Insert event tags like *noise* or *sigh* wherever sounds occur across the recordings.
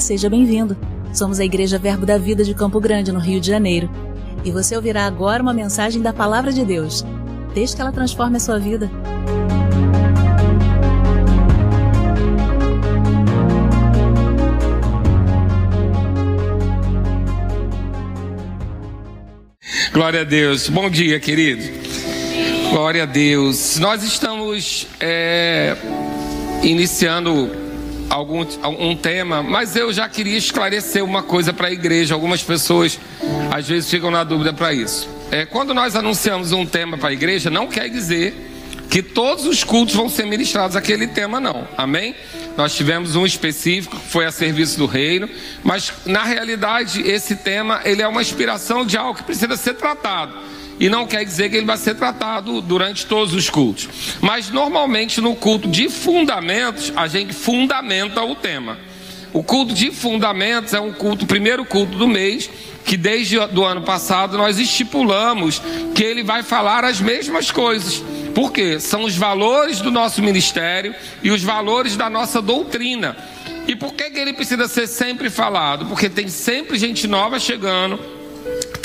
Seja bem-vindo. Somos a Igreja Verbo da Vida de Campo Grande, no Rio de Janeiro. E você ouvirá agora uma mensagem da Palavra de Deus. Desde que ela transforme a sua vida. Glória a Deus. Bom dia, querido. Glória a Deus. Nós estamos é, iniciando algum um tema, mas eu já queria esclarecer uma coisa para a igreja. Algumas pessoas às vezes ficam na dúvida para isso. É, quando nós anunciamos um tema para a igreja, não quer dizer que todos os cultos vão ser ministrados aquele tema, não. Amém? Nós tivemos um específico que foi a serviço do reino, mas na realidade esse tema ele é uma inspiração de algo que precisa ser tratado e não quer dizer que ele vai ser tratado durante todos os cultos. Mas normalmente no culto de fundamentos, a gente fundamenta o tema. O culto de fundamentos é um culto, o primeiro culto do mês, que desde o ano passado nós estipulamos que ele vai falar as mesmas coisas. Por quê? São os valores do nosso ministério e os valores da nossa doutrina. E por que, que ele precisa ser sempre falado? Porque tem sempre gente nova chegando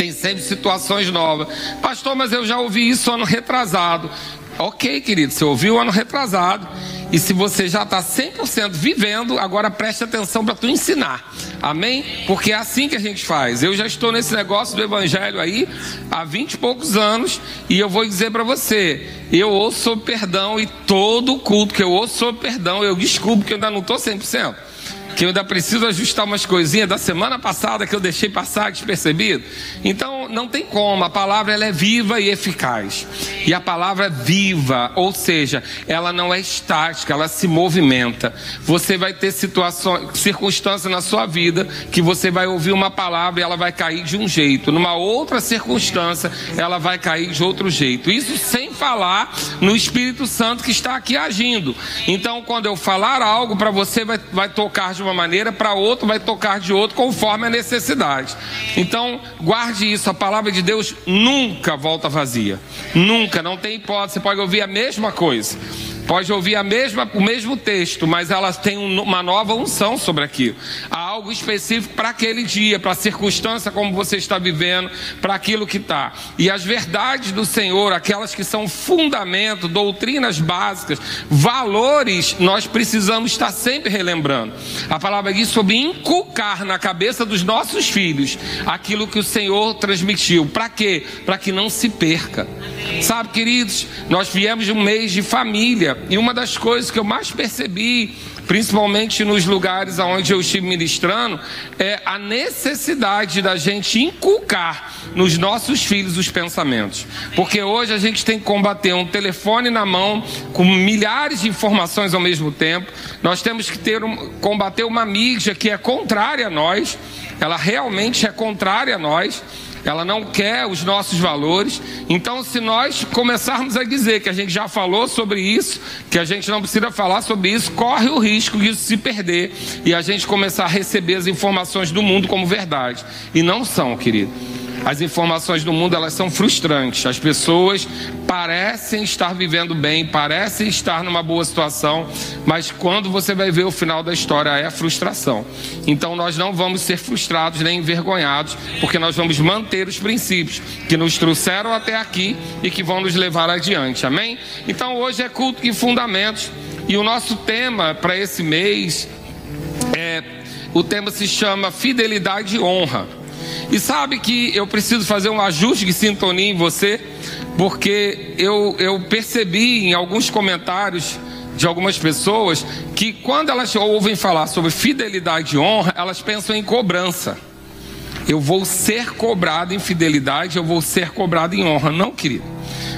tem sempre situações novas. Pastor, mas eu já ouvi isso ano retrasado. Ok, querido, você ouviu ano retrasado. E se você já está 100% vivendo, agora preste atenção para tu ensinar. Amém? Porque é assim que a gente faz. Eu já estou nesse negócio do evangelho aí há 20 e poucos anos e eu vou dizer para você, eu ouço perdão e todo culto que eu ouço perdão, eu descubro que eu ainda não estou 100% que eu ainda preciso ajustar umas coisinhas da semana passada que eu deixei passar despercebido. Então, não tem como, a palavra ela é viva e eficaz. E a palavra é viva, ou seja, ela não é estática, ela se movimenta. Você vai ter situações, circunstâncias na sua vida que você vai ouvir uma palavra e ela vai cair de um jeito. Numa outra circunstância, ela vai cair de outro jeito. Isso sem falar no Espírito Santo que está aqui agindo. Então, quando eu falar algo para você, vai, vai tocar de de uma maneira, para outro vai tocar de outro, conforme a necessidade. Então, guarde isso, a palavra de Deus nunca volta vazia. Nunca, não tem hipótese, você pode ouvir a mesma coisa. Pode ouvir a mesma, o mesmo texto, mas elas têm uma nova unção sobre aquilo. Há algo específico para aquele dia, para a circunstância como você está vivendo, para aquilo que está. E as verdades do Senhor, aquelas que são fundamento, doutrinas básicas, valores, nós precisamos estar sempre relembrando. A palavra diz sobre inculcar na cabeça dos nossos filhos aquilo que o Senhor transmitiu. Para quê? Para que não se perca. Sabe, queridos, nós viemos de um mês de família e uma das coisas que eu mais percebi, principalmente nos lugares onde eu estive ministrando, é a necessidade da gente inculcar nos nossos filhos os pensamentos. Porque hoje a gente tem que combater um telefone na mão com milhares de informações ao mesmo tempo. Nós temos que ter um, combater uma mídia que é contrária a nós. Ela realmente é contrária a nós ela não quer os nossos valores. Então, se nós começarmos a dizer que a gente já falou sobre isso, que a gente não precisa falar sobre isso, corre o risco de isso se perder e a gente começar a receber as informações do mundo como verdade. E não são, querido. As informações do mundo elas são frustrantes. As pessoas parecem estar vivendo bem, parecem estar numa boa situação, mas quando você vai ver o final da história é a frustração. Então nós não vamos ser frustrados nem envergonhados, porque nós vamos manter os princípios que nos trouxeram até aqui e que vão nos levar adiante. Amém? Então hoje é culto de fundamentos e o nosso tema para esse mês é o tema se chama fidelidade e honra. E sabe que eu preciso fazer um ajuste de sintonia em você, porque eu, eu percebi em alguns comentários de algumas pessoas que quando elas ouvem falar sobre fidelidade e honra, elas pensam em cobrança. Eu vou ser cobrado em fidelidade, eu vou ser cobrado em honra. Não, querido.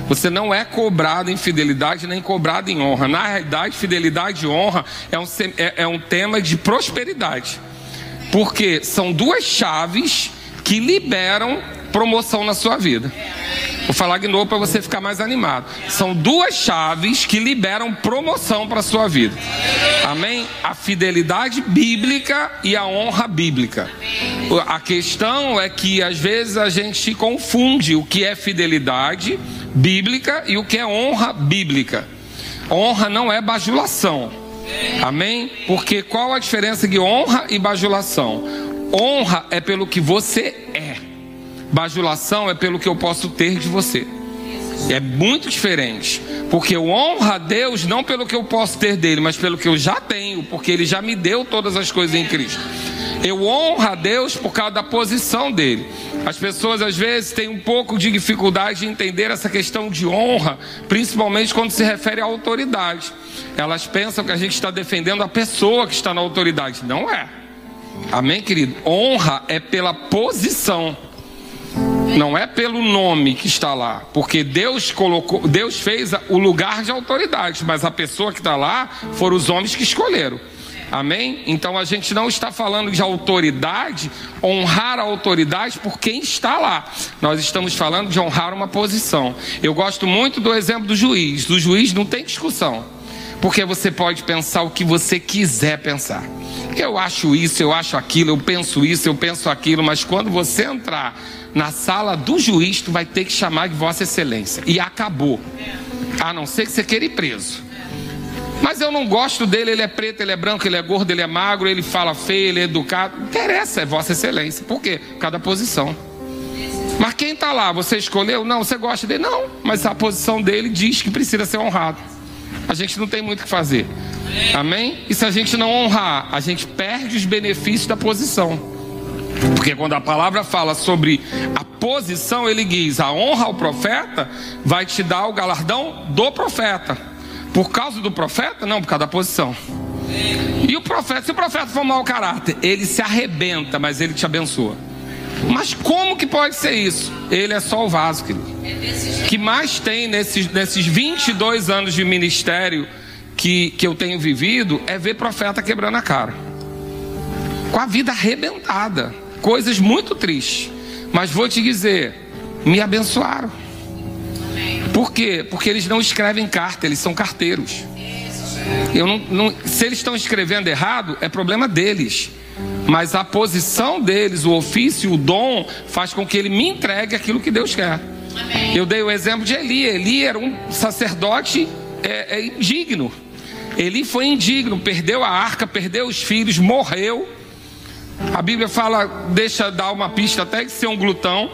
Você não é cobrado em fidelidade nem cobrado em honra. Na realidade, fidelidade e honra é um, é, é um tema de prosperidade. Porque são duas chaves que liberam promoção na sua vida. Vou falar de novo para você ficar mais animado. São duas chaves que liberam promoção para a sua vida. Amém? A fidelidade bíblica e a honra bíblica. A questão é que às vezes a gente confunde o que é fidelidade bíblica e o que é honra bíblica. Honra não é bajulação. Amém? Porque qual a diferença de honra e bajulação? Honra é pelo que você é. Bajulação é pelo que eu posso ter de você. É muito diferente. Porque eu honro a Deus não pelo que eu posso ter dele, mas pelo que eu já tenho, porque ele já me deu todas as coisas em Cristo. Eu honro a Deus por causa da posição dele. As pessoas às vezes têm um pouco de dificuldade de entender essa questão de honra, principalmente quando se refere à autoridade. Elas pensam que a gente está defendendo a pessoa que está na autoridade. Não é. Amém, querido? Honra é pela posição. Não é pelo nome que está lá, porque Deus colocou, Deus fez o lugar de autoridade, mas a pessoa que está lá foram os homens que escolheram. Amém? Então a gente não está falando de autoridade, honrar a autoridade por quem está lá. Nós estamos falando de honrar uma posição. Eu gosto muito do exemplo do juiz. Do juiz não tem discussão. Porque você pode pensar o que você quiser pensar. Eu acho isso, eu acho aquilo, eu penso isso, eu penso aquilo, mas quando você entrar na sala do juiz, tu vai ter que chamar de Vossa Excelência. E acabou. A não ser que você queira ir preso. Mas eu não gosto dele, ele é preto, ele é branco, ele é gordo, ele é magro, ele fala feio, ele é educado. Não interessa, é Vossa Excelência. Por quê? Cada posição. Mas quem está lá, você escolheu? Não, você gosta dele? Não, mas a posição dele diz que precisa ser honrado. A gente não tem muito o que fazer. Amém? E se a gente não honrar, a gente perde os benefícios da posição. Porque quando a palavra fala sobre a posição, ele diz: a honra ao profeta vai te dar o galardão do profeta. Por causa do profeta? Não, por causa da posição. E o profeta, se o profeta for mau caráter, ele se arrebenta, mas ele te abençoa. Mas como que pode ser isso? Ele é só o vaso, querido. que mais tem nesses, nesses 22 anos de ministério que, que eu tenho vivido é ver profeta quebrando a cara. Com a vida arrebentada coisas muito tristes. Mas vou te dizer, me abençoaram. Por quê? Porque eles não escrevem carta, eles são carteiros. Eu não, não, se eles estão escrevendo errado, é problema deles. Mas a posição deles, o ofício, o dom, faz com que ele me entregue aquilo que Deus quer. Eu dei o exemplo de Eli. Eli era um sacerdote é, é, indigno. Eli foi indigno, perdeu a arca, perdeu os filhos, morreu. A Bíblia fala, deixa dar uma pista até de ser um glutão.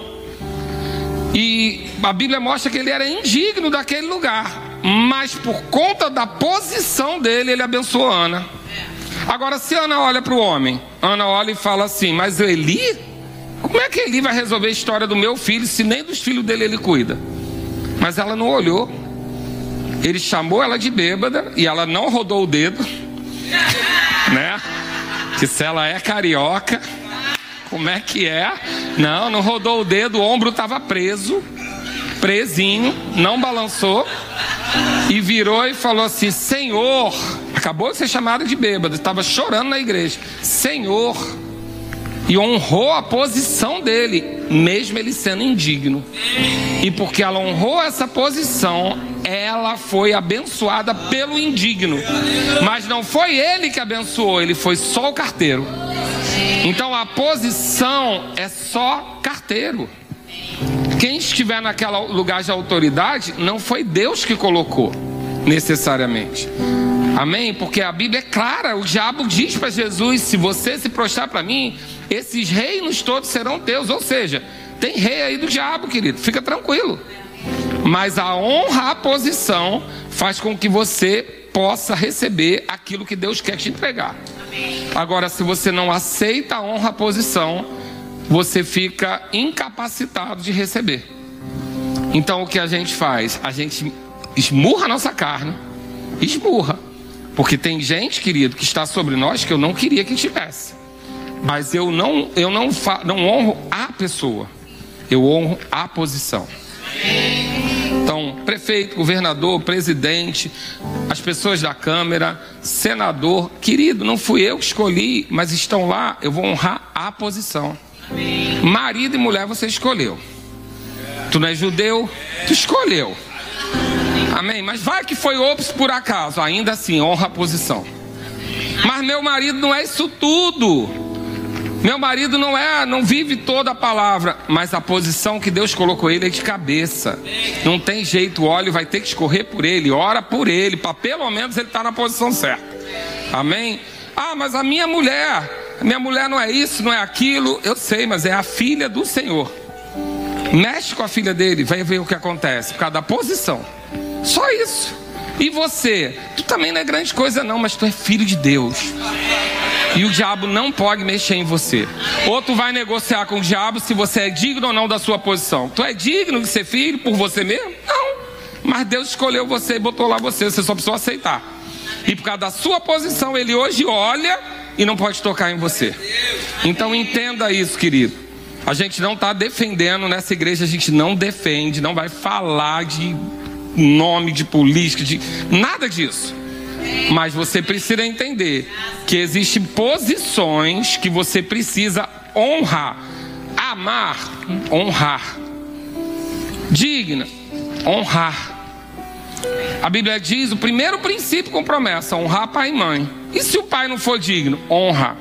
E a Bíblia mostra que ele era indigno daquele lugar. Mas por conta da posição dele, ele abençoou Ana. Agora, se Ana olha para o homem, Ana olha e fala assim: Mas Eli? Como é que Eli vai resolver a história do meu filho se nem dos filhos dele ele cuida? Mas ela não olhou. Ele chamou ela de bêbada e ela não rodou o dedo, *laughs* né? Que se ela é carioca, como é que é? Não, não rodou o dedo, o ombro estava preso, presinho, não balançou e virou e falou assim: Senhor, acabou de ser chamado de bêbado, estava chorando na igreja. Senhor, e honrou a posição dele, mesmo ele sendo indigno. E porque ela honrou essa posição, ela foi abençoada pelo indigno. Mas não foi ele que abençoou, ele foi só o carteiro. Então a posição é só carteiro. Quem estiver naquele lugar de autoridade, não foi Deus que colocou, necessariamente. Amém? Porque a Bíblia é clara, o diabo diz para Jesus: se você se prostrar para mim, esses reinos todos serão teus. Ou seja, tem rei aí do diabo, querido, fica tranquilo. Mas a honra, a posição, faz com que você possa receber aquilo que Deus quer te entregar. Agora, se você não aceita a honra, a posição, você fica incapacitado de receber. Então, o que a gente faz? A gente esmurra a nossa carne, esmurra. Porque tem gente, querido, que está sobre nós que eu não queria que estivesse. Mas eu não, eu não, não honro a pessoa, eu honro a posição. Então, prefeito, governador, presidente, as pessoas da Câmara, senador, querido, não fui eu que escolhi, mas estão lá, eu vou honrar a posição. Marido e mulher você escolheu. Tu não é judeu, tu escolheu. Amém? Mas vai que foi ops por acaso, ainda assim, honra a posição. Mas meu marido não é isso tudo. Meu marido não é, não vive toda a palavra, mas a posição que Deus colocou ele é de cabeça. Não tem jeito, o óleo vai ter que escorrer por ele, ora por ele, para pelo menos ele estar tá na posição certa. Amém? Ah, mas a minha mulher, minha mulher não é isso, não é aquilo. Eu sei, mas é a filha do Senhor. Mexe com a filha dele, vai ver o que acontece, por causa da posição. Só isso. E você? Tu também não é grande coisa, não, mas tu é filho de Deus. E o diabo não pode mexer em você. Ou tu vai negociar com o diabo se você é digno ou não da sua posição. Tu é digno de ser filho por você mesmo? Não. Mas Deus escolheu você e botou lá você. Você só precisa aceitar. E por causa da sua posição, ele hoje olha e não pode tocar em você. Então entenda isso, querido. A gente não está defendendo nessa igreja, a gente não defende, não vai falar de nome de política, de nada disso. Mas você precisa entender que existem posições que você precisa honrar, amar, honrar. Digna, honrar. A Bíblia diz o primeiro princípio com promessa: honrar pai e mãe. E se o pai não for digno? Honra.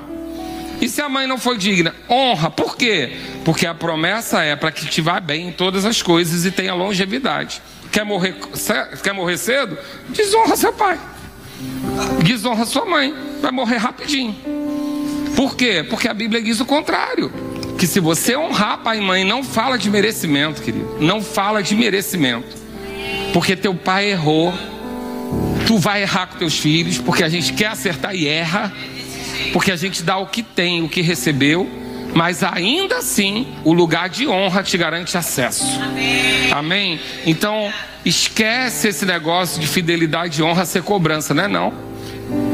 E se a mãe não for digna? Honra. Por quê? Porque a promessa é para que te vá bem em todas as coisas e tenha longevidade. Quer morrer, quer morrer cedo? Desonra seu pai. Desonra sua mãe. Vai morrer rapidinho. Por quê? Porque a Bíblia diz o contrário. Que se você honrar pai e mãe, não fala de merecimento, querido. Não fala de merecimento. Porque teu pai errou. Tu vai errar com teus filhos. Porque a gente quer acertar e erra. Porque a gente dá o que tem, o que recebeu. Mas ainda assim, o lugar de honra te garante acesso. Amém? Amém? Então, esquece esse negócio de fidelidade e honra ser cobrança, não é não.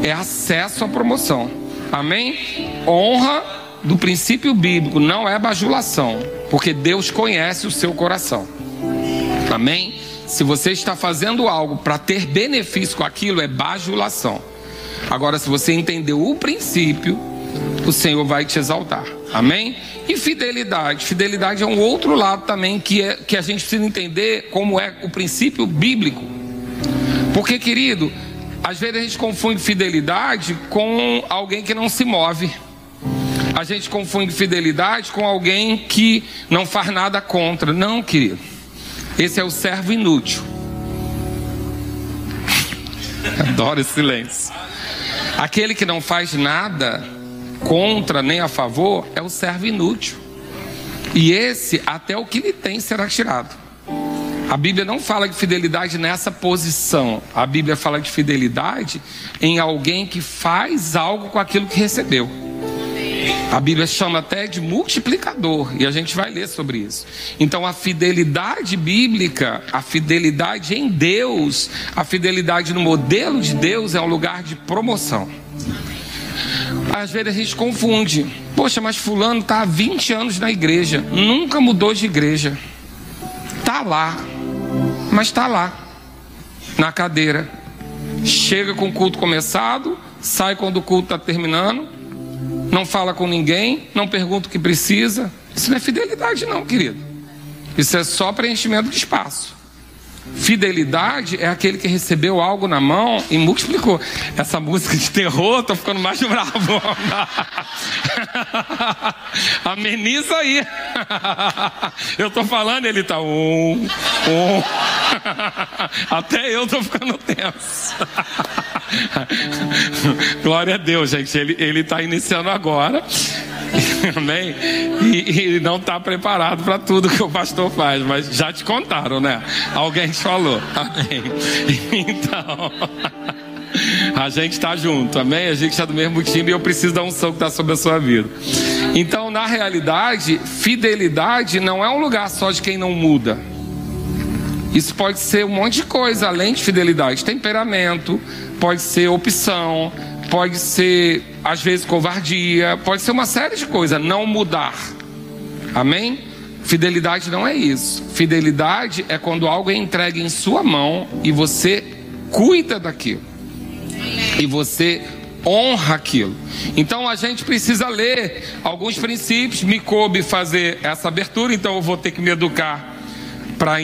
É acesso à promoção. Amém? Honra do princípio bíblico não é bajulação, porque Deus conhece o seu coração. Amém? Se você está fazendo algo para ter benefício com aquilo, é bajulação. Agora, se você entendeu o princípio, o Senhor vai te exaltar. Amém? E fidelidade. Fidelidade é um outro lado também que, é, que a gente precisa entender como é o princípio bíblico. Porque, querido, às vezes a gente confunde fidelidade com alguém que não se move. A gente confunde fidelidade com alguém que não faz nada contra. Não, querido. Esse é o servo inútil. Adoro esse silêncio. Aquele que não faz nada contra nem a favor é o servo inútil. E esse, até o que lhe tem, será tirado. A Bíblia não fala de fidelidade nessa posição. A Bíblia fala de fidelidade em alguém que faz algo com aquilo que recebeu. A Bíblia chama até de multiplicador, e a gente vai ler sobre isso. Então, a fidelidade bíblica, a fidelidade em Deus, a fidelidade no modelo de Deus é um lugar de promoção. Às vezes a gente confunde. Poxa, mas fulano está há 20 anos na igreja, nunca mudou de igreja. Está lá, mas está lá, na cadeira. Chega com o culto começado, sai quando o culto está terminando, não fala com ninguém, não pergunta o que precisa. Isso não é fidelidade, não, querido. Isso é só preenchimento de espaço. Fidelidade é aquele que recebeu algo na mão e multiplicou. Essa música de terror, tô ficando mais *laughs* bravo. *laughs* Ameniza aí. *laughs* Eu tô falando, ele tá um, um. Até eu tô ficando tenso. Glória a Deus, gente. Ele, ele tá iniciando agora. *laughs* Amém? E, e não está preparado para tudo que o pastor faz, mas já te contaram, né? Alguém te falou. Amém? *laughs* Então. *laughs* A gente está junto, amém? A gente está do mesmo time e eu preciso um som que está sobre a sua vida. Então, na realidade, fidelidade não é um lugar só de quem não muda. Isso pode ser um monte de coisa, além de fidelidade. Temperamento, pode ser opção, pode ser, às vezes, covardia, pode ser uma série de coisas, não mudar. Amém? Fidelidade não é isso. Fidelidade é quando algo é entregue em sua mão e você cuida daquilo. E você honra aquilo. Então a gente precisa ler alguns princípios. Me coube fazer essa abertura, então eu vou ter que me educar para,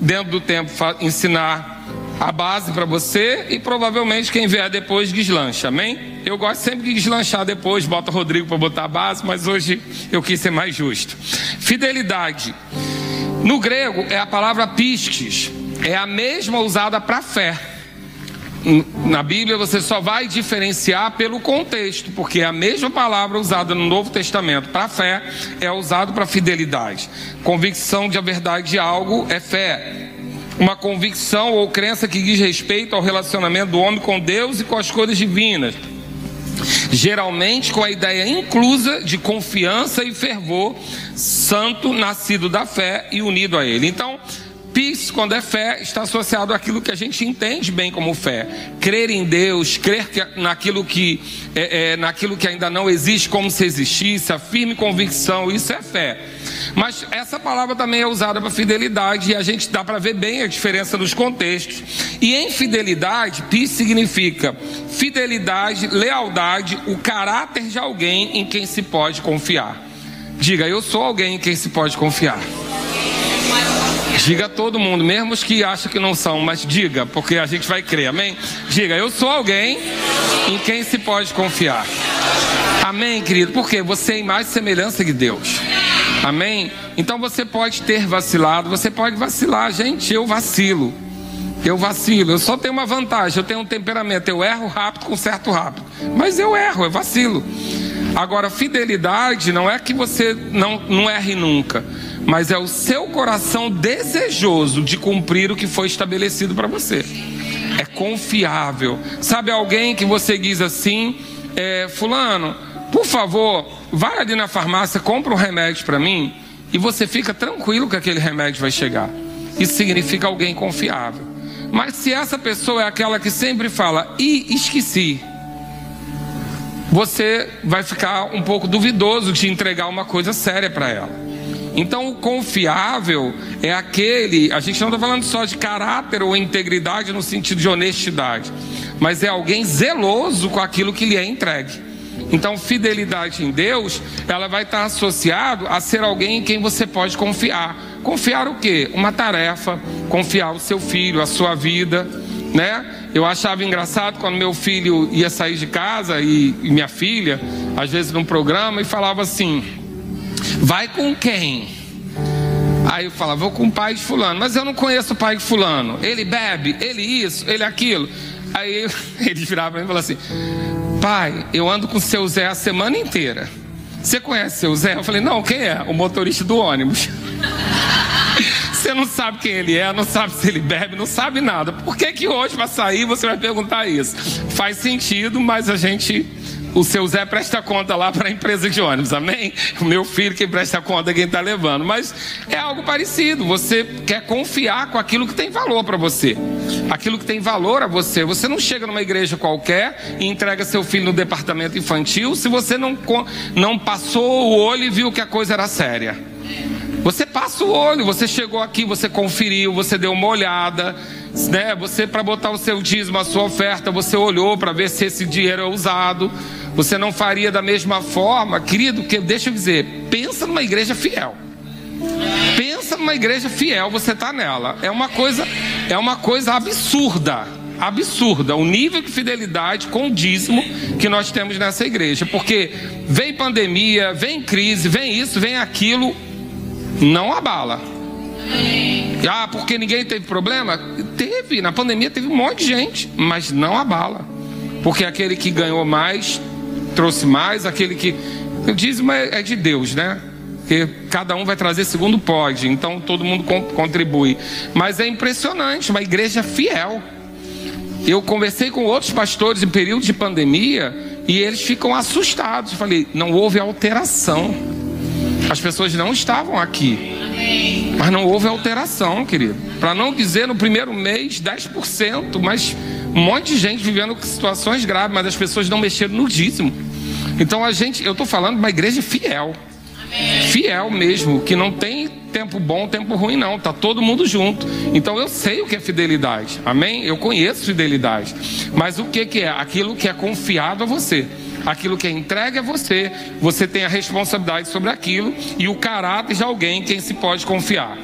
dentro do tempo, ensinar a base para você e provavelmente quem vier depois deslancha, amém? Eu gosto sempre de deslanchar depois, bota Rodrigo para botar a base, mas hoje eu quis ser mais justo. Fidelidade. No grego é a palavra pistes, é a mesma usada para fé. na Bíblia você só vai diferenciar pelo contexto, porque a mesma palavra usada no Novo Testamento para fé é usada para fidelidade. Convicção de a verdade de algo é fé. Uma convicção ou crença que diz respeito ao relacionamento do homem com Deus e com as coisas divinas. Geralmente com a ideia inclusa de confiança e fervor, santo, nascido da fé e unido a Ele. Então, Peace, quando é fé, está associado àquilo que a gente entende bem como fé. Crer em Deus, crer que, naquilo, que, é, é, naquilo que ainda não existe como se existisse, a firme convicção, isso é fé. Mas essa palavra também é usada para fidelidade e a gente dá para ver bem a diferença nos contextos. E em fidelidade, peace significa fidelidade, lealdade, o caráter de alguém em quem se pode confiar. Diga, eu sou alguém em quem se pode confiar. Diga a todo mundo, mesmo os que acham que não são, mas diga, porque a gente vai crer, amém? Diga, eu sou alguém em quem se pode confiar. Amém, querido? Porque você é imagem e semelhança de Deus. Amém? Então você pode ter vacilado, você pode vacilar, gente, eu vacilo. Eu vacilo, eu só tenho uma vantagem, eu tenho um temperamento, eu erro rápido, conserto rápido. Mas eu erro, eu vacilo. Agora, fidelidade não é que você não, não erre nunca mas é o seu coração desejoso de cumprir o que foi estabelecido para você. É confiável. Sabe alguém que você diz assim, é, fulano, por favor, vai ali na farmácia, compra um remédio para mim e você fica tranquilo que aquele remédio vai chegar. Isso significa alguém confiável. Mas se essa pessoa é aquela que sempre fala, e esqueci, você vai ficar um pouco duvidoso de entregar uma coisa séria para ela. Então, o confiável é aquele, a gente não está falando só de caráter ou integridade no sentido de honestidade, mas é alguém zeloso com aquilo que lhe é entregue. Então, fidelidade em Deus, ela vai estar associado a ser alguém em quem você pode confiar. Confiar o quê? Uma tarefa, confiar o seu filho, a sua vida, né? Eu achava engraçado quando meu filho ia sair de casa e, e minha filha, às vezes num programa, e falava assim: Vai com quem? Aí eu falava, vou com o pai de fulano, mas eu não conheço o pai de fulano. Ele bebe, ele isso, ele aquilo. Aí *laughs* ele virava e falava assim: Pai, eu ando com o seu Zé a semana inteira. Você conhece o seu Zé? Eu falei, não, quem é? O motorista do ônibus. *laughs* Você não sabe quem ele é, não sabe se ele bebe, não sabe nada. Por que, que hoje vai sair você vai perguntar isso? Faz sentido, mas a gente o seu Zé presta conta lá para a empresa de ônibus, amém? O meu filho que presta conta quem está levando. Mas é algo parecido. Você quer confiar com aquilo que tem valor para você. Aquilo que tem valor a você. Você não chega numa igreja qualquer e entrega seu filho no departamento infantil se você não, não passou o olho e viu que a coisa era séria. Você passa o olho, você chegou aqui, você conferiu, você deu uma olhada né? Você para botar o seu dízimo, a sua oferta, você olhou para ver se esse dinheiro é usado. Você não faria da mesma forma, querido, que deixa eu dizer, pensa numa igreja fiel. Pensa numa igreja fiel, você está nela. É uma coisa, é uma coisa absurda, absurda o nível de fidelidade com o dízimo que nós temos nessa igreja, porque vem pandemia, vem crise, vem isso, vem aquilo, não abala. Ah, porque ninguém teve problema? Teve, na pandemia teve um monte de gente, mas não abala. Porque aquele que ganhou mais trouxe mais, aquele que. O dízimo é, é de Deus, né? Porque cada um vai trazer segundo pode, então todo mundo contribui. Mas é impressionante, uma igreja fiel. Eu conversei com outros pastores em período de pandemia e eles ficam assustados. Eu falei, não houve alteração. As pessoas não estavam aqui. Mas não houve alteração, querido. Para não dizer no primeiro mês 10%, mas um monte de gente vivendo situações graves, mas as pessoas não mexeram no dízimo. Então a gente, eu estou falando de uma igreja fiel. Fiel mesmo, que não tem tempo bom, tempo ruim, não. Tá todo mundo junto. Então eu sei o que é fidelidade. Amém? Eu conheço fidelidade. Mas o que, que é? Aquilo que é confiado a você. Aquilo que é entregue a você, você tem a responsabilidade sobre aquilo e o caráter de alguém em quem se pode confiar.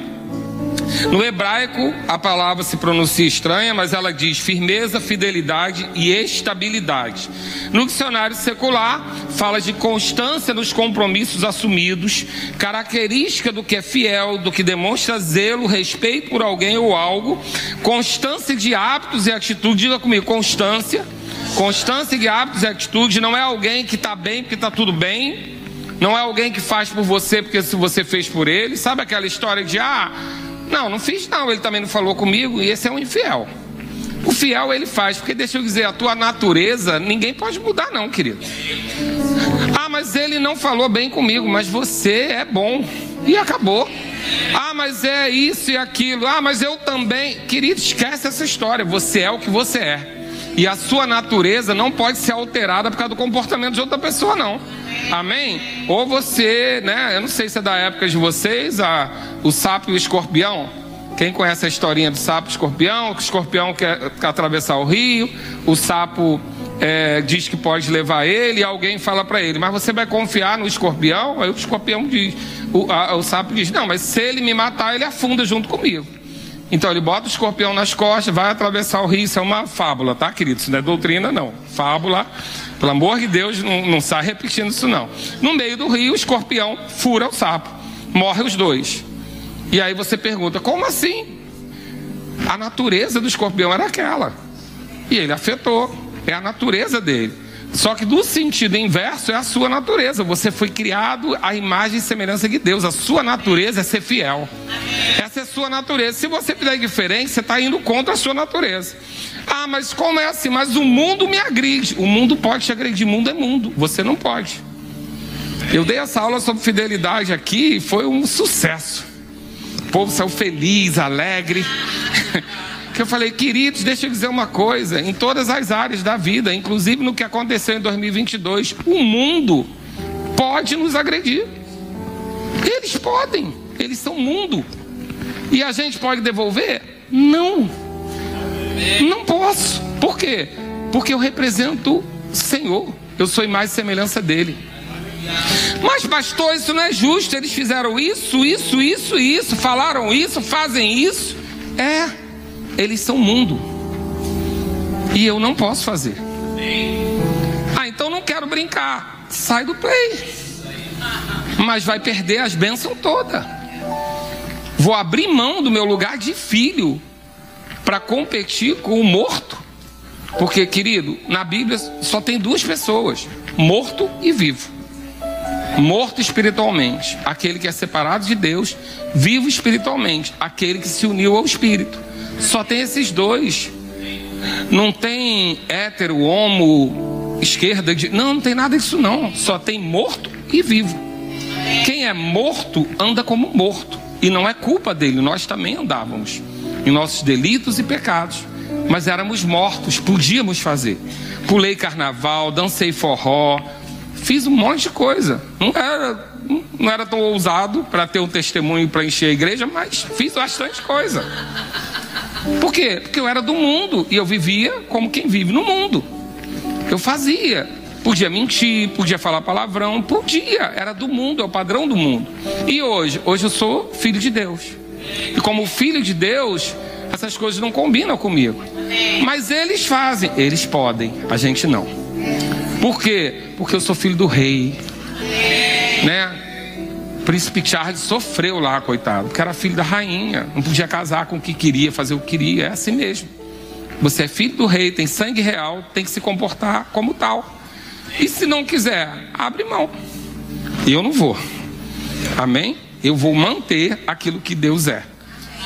No hebraico, a palavra se pronuncia estranha, mas ela diz firmeza, fidelidade e estabilidade. No dicionário secular, fala de constância nos compromissos assumidos, característica do que é fiel, do que demonstra zelo, respeito por alguém ou algo, constância de hábitos e atitudes. Diga comigo, constância. Constância de hábitos e atitudes não é alguém que está bem porque está tudo bem, não é alguém que faz por você porque se você fez por ele. Sabe aquela história de ah, não, não fiz não, ele também não falou comigo, e esse é um infiel. O fiel ele faz, porque deixa eu dizer, a tua natureza ninguém pode mudar, não, querido. Ah, mas ele não falou bem comigo, mas você é bom. E acabou. Ah, mas é isso e aquilo. Ah, mas eu também. Querido, esquece essa história. Você é o que você é. E a sua natureza não pode ser alterada por causa do comportamento de outra pessoa, não. Amém? Ou você, né? Eu não sei se é da época de vocês, a, o sapo e o escorpião. Quem conhece a historinha do sapo e escorpião? O escorpião quer, quer atravessar o rio, o sapo é, diz que pode levar ele, e alguém fala para ele, mas você vai confiar no escorpião? Aí o escorpião diz, o, a, o sapo diz, não, mas se ele me matar, ele afunda junto comigo. Então ele bota o escorpião nas costas, vai atravessar o rio. Isso é uma fábula, tá, querido? Isso não é doutrina, não. Fábula. Pelo amor de Deus, não, não sai repetindo isso, não. No meio do rio, o escorpião fura o sapo. Morre os dois. E aí você pergunta: como assim? A natureza do escorpião era aquela. E ele afetou. É a natureza dele. Só que do sentido inverso é a sua natureza. Você foi criado à imagem e semelhança de Deus. A sua natureza é ser fiel. Essa é a sua natureza. Se você fizer diferente, você está indo contra a sua natureza. Ah, mas como é assim? Mas o mundo me agride. O mundo pode te agredir. Mundo é mundo. Você não pode. Eu dei essa aula sobre fidelidade aqui e foi um sucesso. O povo saiu feliz, alegre. *laughs* que eu falei, queridos, deixa eu dizer uma coisa, em todas as áreas da vida, inclusive no que aconteceu em 2022, o mundo pode nos agredir. Eles podem, eles são mundo. E a gente pode devolver? Não. Não posso. Por quê? Porque eu represento o Senhor. Eu sou mais semelhança dele. Mas, pastor, isso não é justo. Eles fizeram isso, isso, isso, isso, falaram isso, fazem isso. É eles são mundo. E eu não posso fazer. Ah, então não quero brincar. Sai do play. Mas vai perder as bênçãos todas. Vou abrir mão do meu lugar de filho para competir com o morto. Porque, querido, na Bíblia só tem duas pessoas: morto e vivo. Morto espiritualmente, aquele que é separado de Deus, vivo espiritualmente, aquele que se uniu ao Espírito. Só tem esses dois. Não tem hétero, homo, esquerda. Não, não tem nada disso não. Só tem morto e vivo. Quem é morto anda como morto. E não é culpa dele, nós também andávamos em nossos delitos e pecados. Mas éramos mortos, podíamos fazer. Pulei carnaval, dancei forró, fiz um monte de coisa. Não era, não era tão ousado para ter um testemunho para encher a igreja, mas fiz bastante coisa. Por quê? Porque eu era do mundo e eu vivia como quem vive no mundo. Eu fazia. Podia mentir, podia falar palavrão, podia. Era do mundo, é o padrão do mundo. E hoje? Hoje eu sou filho de Deus. E como filho de Deus, essas coisas não combinam comigo. Mas eles fazem, eles podem, a gente não. Por quê? Porque eu sou filho do rei. Né? Príncipe Charles sofreu lá, coitado, porque era filho da rainha, não podia casar com o que queria, fazer o que queria, é assim mesmo. Você é filho do rei, tem sangue real, tem que se comportar como tal. E se não quiser, abre mão. Eu não vou. Amém? Eu vou manter aquilo que Deus é.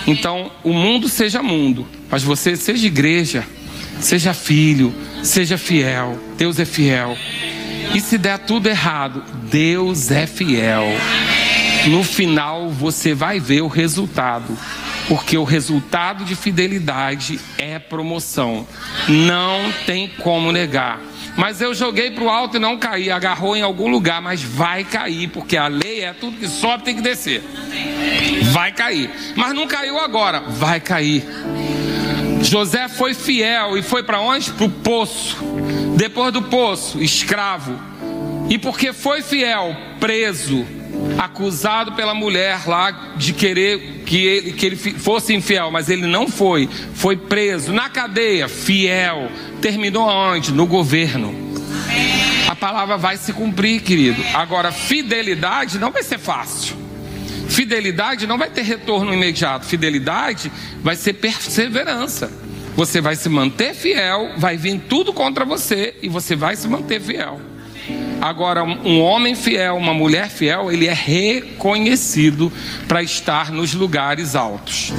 Então, o mundo seja mundo, mas você seja igreja, seja filho, seja fiel. Deus é fiel. E se der tudo errado, Deus é fiel no final você vai ver o resultado. Porque o resultado de fidelidade é promoção. Não tem como negar. Mas eu joguei para o alto e não caí. Agarrou em algum lugar, mas vai cair. Porque a lei é tudo que sobe tem que descer. Vai cair. Mas não caiu agora. Vai cair. José foi fiel e foi para onde? Para o poço. Depois do poço, escravo. E porque foi fiel, preso acusado pela mulher lá de querer que ele, que ele fosse infiel, mas ele não foi. Foi preso na cadeia, fiel. Terminou onde? No governo. A palavra vai se cumprir, querido. Agora, fidelidade não vai ser fácil. Fidelidade não vai ter retorno imediato. Fidelidade vai ser perseverança. Você vai se manter fiel, vai vir tudo contra você e você vai se manter fiel. Agora, um homem fiel, uma mulher fiel, ele é reconhecido para estar nos lugares altos.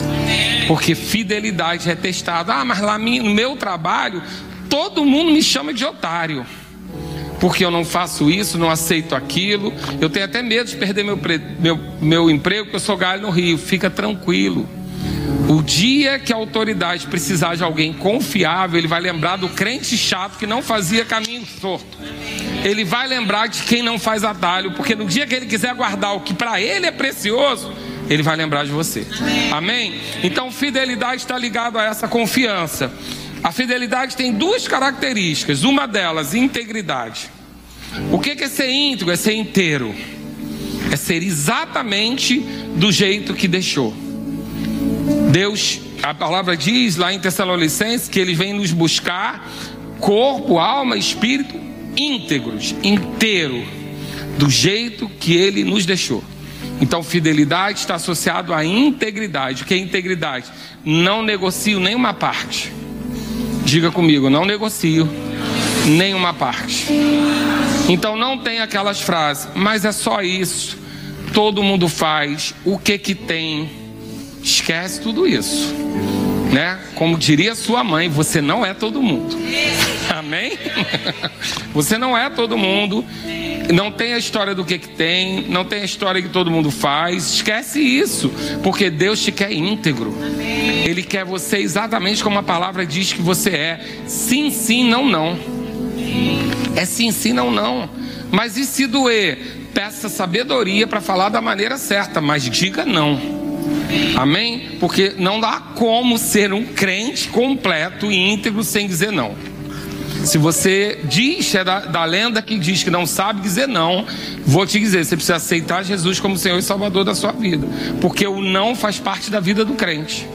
Porque fidelidade é testada. Ah, mas lá no meu trabalho, todo mundo me chama de otário. Porque eu não faço isso, não aceito aquilo. Eu tenho até medo de perder meu, meu, meu emprego, porque eu sou galho no Rio. Fica tranquilo. O dia que a autoridade precisar de alguém confiável, ele vai lembrar do crente chato que não fazia caminho torto. Ele vai lembrar de quem não faz atalho, porque no dia que ele quiser guardar o que para ele é precioso, ele vai lembrar de você. Amém? Então, fidelidade está ligado a essa confiança. A fidelidade tem duas características. Uma delas, integridade. O que é ser íntegro? É ser inteiro. É ser exatamente do jeito que deixou. Deus, a palavra diz lá em Tessalonicenses que ele vem nos buscar corpo, alma, espírito íntegros, inteiro, do jeito que ele nos deixou. Então, fidelidade está associado à integridade. O que é integridade? Não negocio nenhuma parte. Diga comigo, não negocio nenhuma parte. Então não tem aquelas frases, mas é só isso. Todo mundo faz. O que que tem? Esquece tudo isso. Né? Como diria sua mãe, você não é todo mundo. Amém? *laughs* Você não é todo mundo. Não tem a história do que, que tem, não tem a história que todo mundo faz. Esquece isso, porque Deus te quer íntegro. Ele quer você exatamente como a palavra diz que você é. Sim, sim, não, não. É sim, sim, não, não. Mas e se doer? Peça sabedoria para falar da maneira certa, mas diga não. Amém? Porque não dá como ser um crente completo e íntegro sem dizer não. Se você diz, é da, da, lenda que diz que não sabe dizer não, vou te dizer, você precisa aceitar Jesus como Senhor e Salvador da sua vida. Porque o não faz parte da vida do crente.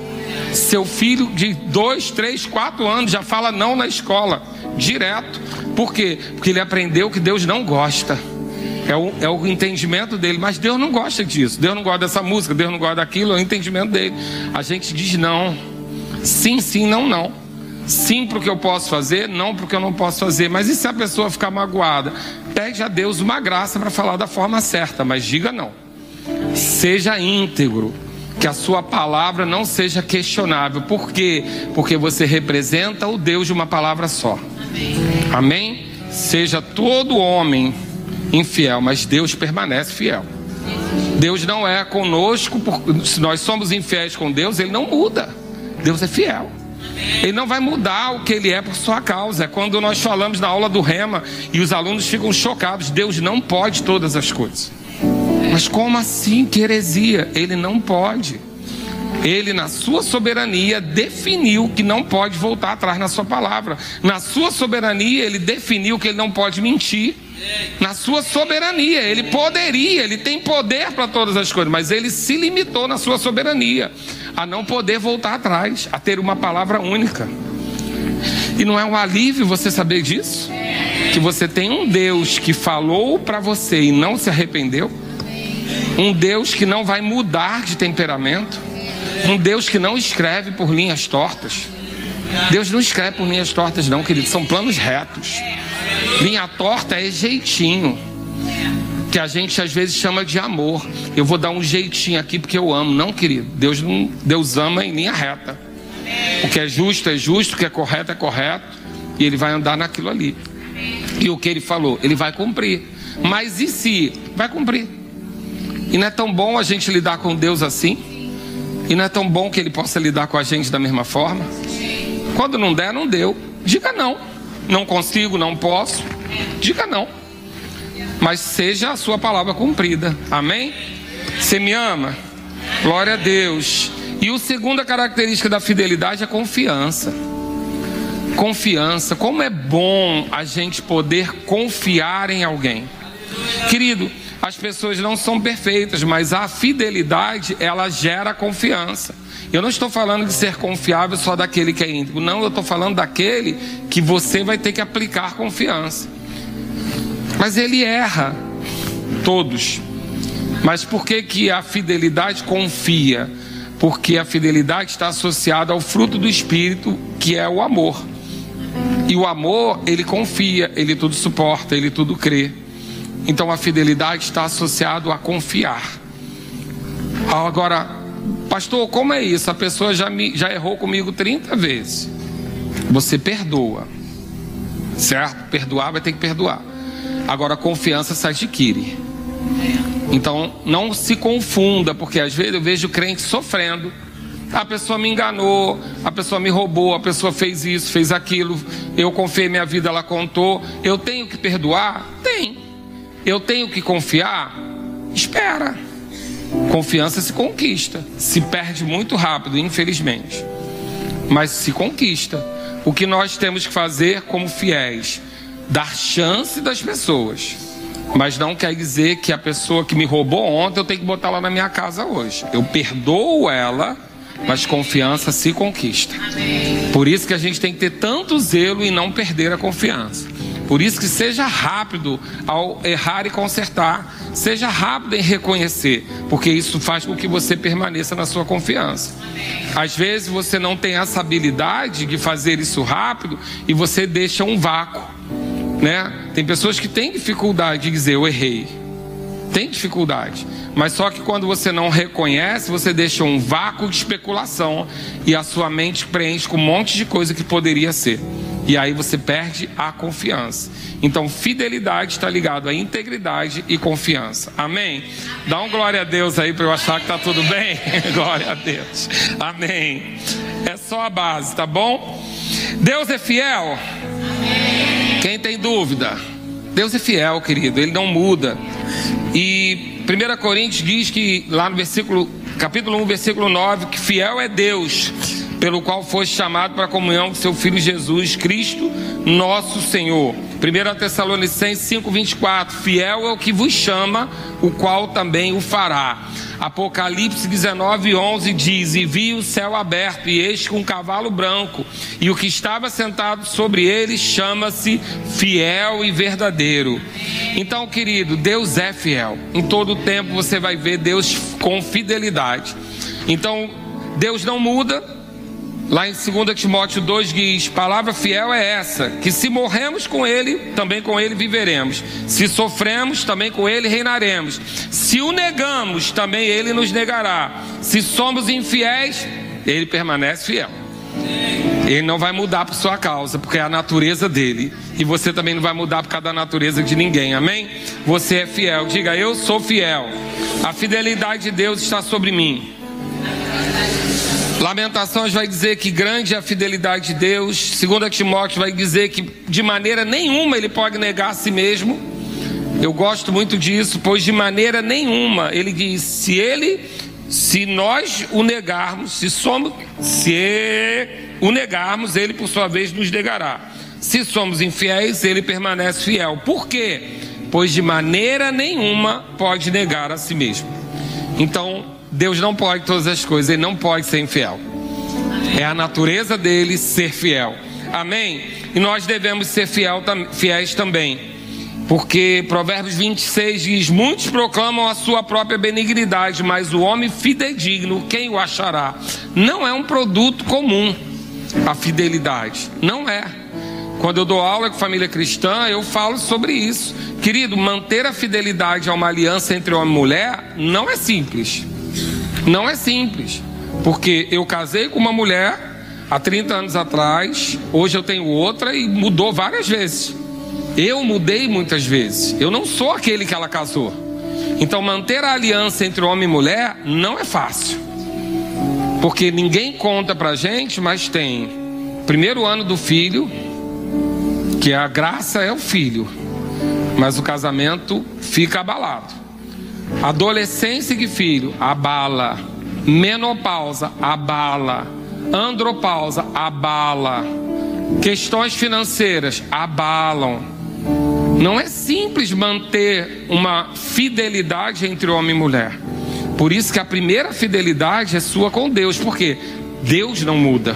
Seu filho de dois, três, quatro anos já fala não na escola, direto. Por quê? Porque ele aprendeu que Deus não gosta. É o, é o entendimento dele, mas Deus não gosta disso. Deus não gosta dessa música, Deus não gosta daquilo, é o entendimento dele. A gente diz não. Sim, sim, não, não. Sim para o que eu posso fazer, não para o que eu não posso fazer. Mas e se a pessoa ficar magoada? Pede a Deus uma graça para falar da forma certa, mas diga não. Seja íntegro, que a sua palavra não seja questionável. Por quê? Porque você representa o Deus de uma palavra só. Amém? Amém? Seja todo homem infiel, mas Deus permanece fiel. Deus não é conosco, se nós somos infiéis com Deus, Ele não muda. Deus é fiel. Ele não vai mudar o que ele é por sua causa. É quando nós falamos na aula do Rema e os alunos ficam chocados. Deus não pode todas as coisas. Mas como assim, que heresia? Ele não pode. Ele, na sua soberania, definiu que não pode voltar atrás na sua palavra. Na sua soberania, ele definiu que ele não pode mentir. Na sua soberania, ele poderia, ele tem poder para todas as coisas, mas ele se limitou na sua soberania a não poder voltar atrás, a ter uma palavra única. E não é um alívio você saber disso? Que você tem um Deus que falou para você e não se arrependeu? Um Deus que não vai mudar de temperamento? Um Deus que não escreve por linhas tortas? Deus não escreve por linhas tortas, não, querido, são planos retos. Linha torta é jeitinho que a gente às vezes chama de amor. Eu vou dar um jeitinho aqui porque eu amo. Não, querido. Deus, não, Deus ama em linha reta. O que é justo é justo, o que é correto é correto. E ele vai andar naquilo ali. E o que ele falou, ele vai cumprir. Mas e se? Vai cumprir. E não é tão bom a gente lidar com Deus assim? E não é tão bom que ele possa lidar com a gente da mesma forma? Quando não der, não deu. Diga não. Não consigo, não posso. Diga não mas seja a sua palavra cumprida. Amém? Você me ama? Glória a Deus. E a segunda característica da fidelidade é confiança. Confiança. Como é bom a gente poder confiar em alguém. Querido, as pessoas não são perfeitas, mas a fidelidade, ela gera confiança. Eu não estou falando de ser confiável só daquele que é íntegro, não, eu estou falando daquele que você vai ter que aplicar confiança. Mas ele erra, todos. Mas por que, que a fidelidade confia? Porque a fidelidade está associada ao fruto do Espírito, que é o amor. E o amor, ele confia, ele tudo suporta, ele tudo crê. Então a fidelidade está associado a confiar. Agora, pastor, como é isso? A pessoa já, me, já errou comigo 30 vezes. Você perdoa. Certo? Perdoar vai ter que perdoar. Agora confiança se adquire. Então não se confunda, porque às vezes eu vejo crente sofrendo. A pessoa me enganou, a pessoa me roubou, a pessoa fez isso, fez aquilo. Eu confiei minha vida, ela contou. Eu tenho que perdoar? Eu tenho que confiar? Espera. Confiança se conquista. Se perde muito rápido, infelizmente. Mas se conquista. O que nós temos que fazer como fiéis? Dar chance das pessoas. Mas não quer dizer que a pessoa que me roubou ontem eu tenho que botar lá na minha casa hoje. Eu perdoo ela, mas confiança se conquista. Por isso que a gente tem que ter tanto zelo e não perder a confiança. Por isso que seja rápido ao errar e consertar, seja rápido em reconhecer, porque isso faz com que você permaneça na sua confiança. Às vezes você não tem essa habilidade de fazer isso rápido e você deixa um vácuo, né? Tem pessoas que têm dificuldade de dizer eu errei. Tem dificuldade, mas só que quando você não reconhece, você deixa um vácuo de especulação e a sua mente preenche com um monte de coisa que poderia ser. E aí você perde a confiança. Então, fidelidade está ligado à integridade e confiança. Amém? Dá um glória a Deus aí para eu achar que está tudo bem. *laughs* glória a Deus. Amém. É só a base, tá bom? Deus é fiel? Quem tem dúvida? Deus é fiel, querido. Ele não muda. E 1 Coríntios diz que lá no versículo, capítulo 1, versículo 9, que fiel é Deus pelo qual foste chamado para a comunhão com seu Filho Jesus Cristo, nosso Senhor. 1 Tessalonicenses 5,24: Fiel é o que vos chama, o qual também o fará. Apocalipse 19, 11 diz: E vi o céu aberto, e eis com um cavalo branco, e o que estava sentado sobre ele chama-se Fiel e Verdadeiro. Então, querido, Deus é fiel. Em todo tempo você vai ver Deus com fidelidade. Então, Deus não muda, Lá em 2 Timóteo 2 diz: Palavra fiel é essa, que se morremos com Ele, também com Ele viveremos. Se sofremos, também com Ele reinaremos. Se o negamos, também Ele nos negará. Se somos infiéis, Ele permanece fiel. Ele não vai mudar por sua causa, porque é a natureza dele. E você também não vai mudar por causa da natureza de ninguém. Amém? Você é fiel. Diga, eu sou fiel. A fidelidade de Deus está sobre mim. Lamentações vai dizer que grande é a fidelidade de Deus. Segunda Timóteo vai dizer que de maneira nenhuma ele pode negar a si mesmo. Eu gosto muito disso, pois de maneira nenhuma ele diz: se ele, se nós o negarmos, se somos, se o negarmos, ele por sua vez nos negará. Se somos infiéis, ele permanece fiel. Por quê? Pois de maneira nenhuma pode negar a si mesmo. Então, Deus não pode todas as coisas, ele não pode ser infiel. É a natureza dele ser fiel. Amém? E nós devemos ser fiel, fiéis também. Porque Provérbios 26 diz: Muitos proclamam a sua própria benignidade, mas o homem fidedigno, quem o achará? Não é um produto comum a fidelidade. Não é. Quando eu dou aula com família cristã, eu falo sobre isso. Querido, manter a fidelidade a uma aliança entre homem e mulher não é simples. Não é simples, porque eu casei com uma mulher há 30 anos atrás, hoje eu tenho outra e mudou várias vezes. Eu mudei muitas vezes. Eu não sou aquele que ela casou. Então manter a aliança entre homem e mulher não é fácil. Porque ninguém conta pra gente, mas tem primeiro ano do filho, que a graça é o filho, mas o casamento fica abalado. Adolescência de filho, abala. Menopausa, abala. Andropausa, abala. Questões financeiras, abalam. Não é simples manter uma fidelidade entre homem e mulher. Por isso que a primeira fidelidade é sua com Deus, porque Deus não muda.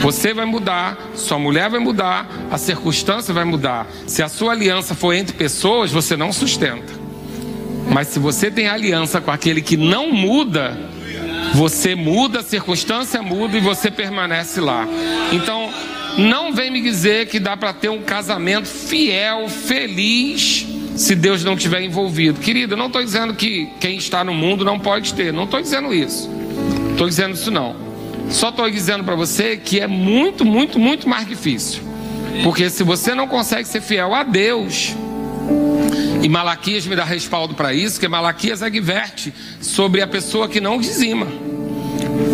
Você vai mudar, sua mulher vai mudar, a circunstância vai mudar. Se a sua aliança for entre pessoas, você não sustenta. Mas se você tem aliança com aquele que não muda, você muda, a circunstância muda e você permanece lá. Então, não vem me dizer que dá para ter um casamento fiel, feliz, se Deus não estiver envolvido. Querida, não estou dizendo que quem está no mundo não pode ter. Não estou dizendo isso. Estou dizendo isso não. Só estou dizendo para você que é muito, muito, muito mais difícil. Porque se você não consegue ser fiel a Deus, e Malaquias me dá respaldo para isso, que Malaquias adverte sobre a pessoa que não dizima.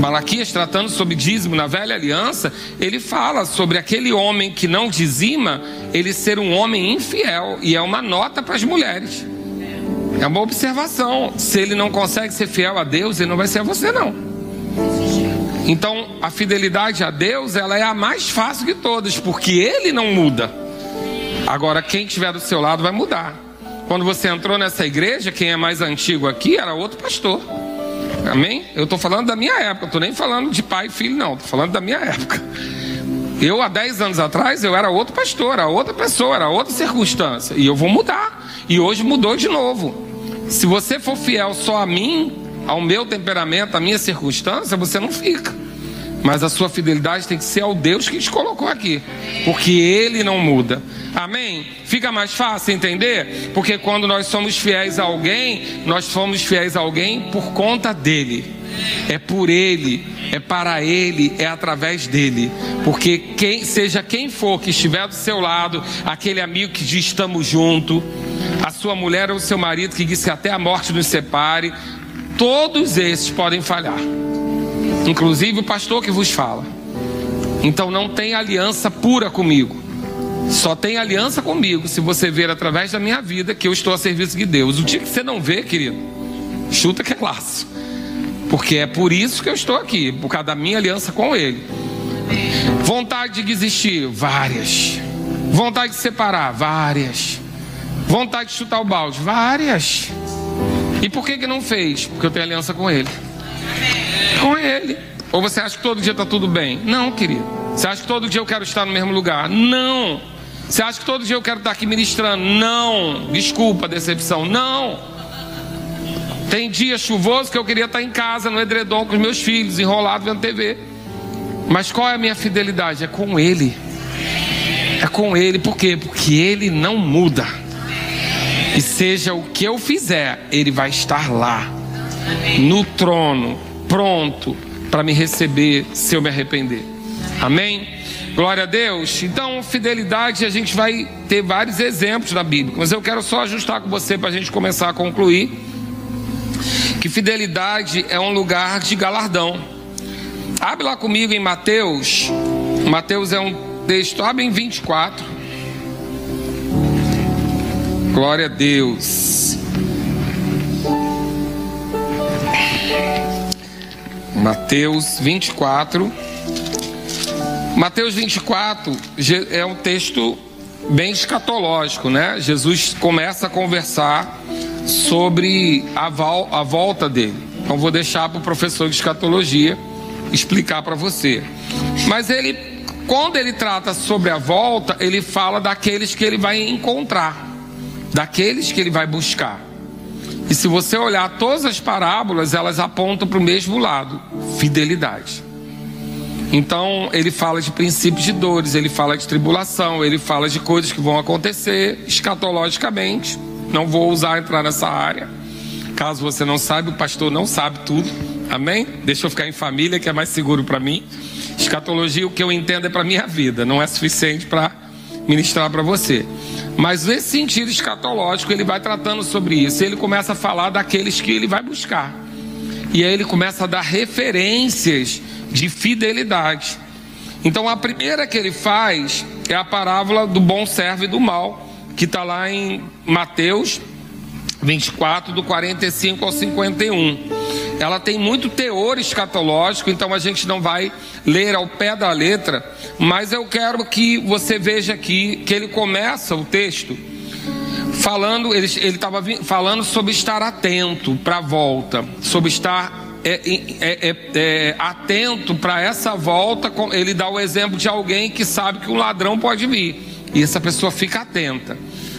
Malaquias, tratando sobre dízimo na velha aliança, ele fala sobre aquele homem que não dizima, ele ser um homem infiel, e é uma nota para as mulheres. É uma observação. Se ele não consegue ser fiel a Deus, ele não vai ser a você, não. Então, a fidelidade a Deus, ela é a mais fácil de todas, porque ele não muda. Agora, quem estiver do seu lado vai mudar. Quando você entrou nessa igreja, quem é mais antigo aqui era outro pastor. Amém? Eu estou falando da minha época, estou nem falando de pai e filho, não, estou falando da minha época. Eu, há 10 anos atrás, eu era outro pastor, era outra pessoa, era outra circunstância. E eu vou mudar. E hoje mudou de novo. Se você for fiel só a mim, ao meu temperamento, à minha circunstância, você não fica. Mas a sua fidelidade tem que ser ao Deus que te colocou aqui, porque Ele não muda. Amém? Fica mais fácil entender? Porque quando nós somos fiéis a alguém, nós somos fiéis a alguém por conta dele. É por ele, é para ele, é através dele. Porque quem seja quem for que estiver do seu lado, aquele amigo que diz estamos junto, a sua mulher ou o seu marido que diz que até a morte nos separe, todos esses podem falhar inclusive o pastor que vos fala. Então não tem aliança pura comigo. Só tem aliança comigo se você ver através da minha vida que eu estou a serviço de Deus. O dia que você não vê, querido, chuta que é laço. Porque é por isso que eu estou aqui, por causa da minha aliança com Ele. Vontade de desistir, várias. Vontade de separar, várias. Vontade de chutar o balde, várias. E por que que não fez? Porque eu tenho aliança com Ele com Ele. Ou você acha que todo dia está tudo bem? Não, querido. Você acha que todo dia eu quero estar no mesmo lugar? Não. Você acha que todo dia eu quero estar aqui ministrando? Não. Desculpa decepção. Não. Tem dia chuvoso que eu queria estar em casa, no edredom, com os meus filhos, enrolado vendo TV. Mas qual é a minha fidelidade? É com Ele. É com Ele. Por quê? Porque Ele não muda. E seja o que eu fizer, Ele vai estar lá. No trono pronto para me receber se eu me arrepender. Amém? Glória a Deus. Então, fidelidade, a gente vai ter vários exemplos na Bíblia, mas eu quero só ajustar com você para a gente começar a concluir. Que fidelidade é um lugar de galardão. Abre lá comigo em Mateus. Mateus é um texto, abre em 24. Glória a Deus. Mateus 24. Mateus 24 é um texto bem escatológico, né? Jesus começa a conversar sobre a, vol a volta dele. Então vou deixar para o professor de escatologia explicar para você. Mas ele, quando ele trata sobre a volta, ele fala daqueles que ele vai encontrar, daqueles que ele vai buscar. E se você olhar todas as parábolas, elas apontam para o mesmo lado: fidelidade. Então, ele fala de princípios de dores, ele fala de tribulação, ele fala de coisas que vão acontecer escatologicamente. Não vou usar entrar nessa área. Caso você não saiba, o pastor não sabe tudo. Amém? Deixa eu ficar em família, que é mais seguro para mim. Escatologia, o que eu entendo é para minha vida, não é suficiente para ministrar para você. Mas nesse sentido escatológico, ele vai tratando sobre isso. Ele começa a falar daqueles que ele vai buscar. E aí ele começa a dar referências de fidelidade. Então a primeira que ele faz é a parábola do bom servo e do mal, que está lá em Mateus 24, do 45 ao 51. Ela tem muito teor escatológico, então a gente não vai ler ao pé da letra, mas eu quero que você veja aqui que ele começa o texto falando, ele estava falando sobre estar atento para a volta, sobre estar é, é, é, é atento para essa volta. Ele dá o exemplo de alguém que sabe que um ladrão pode vir, e essa pessoa fica atenta.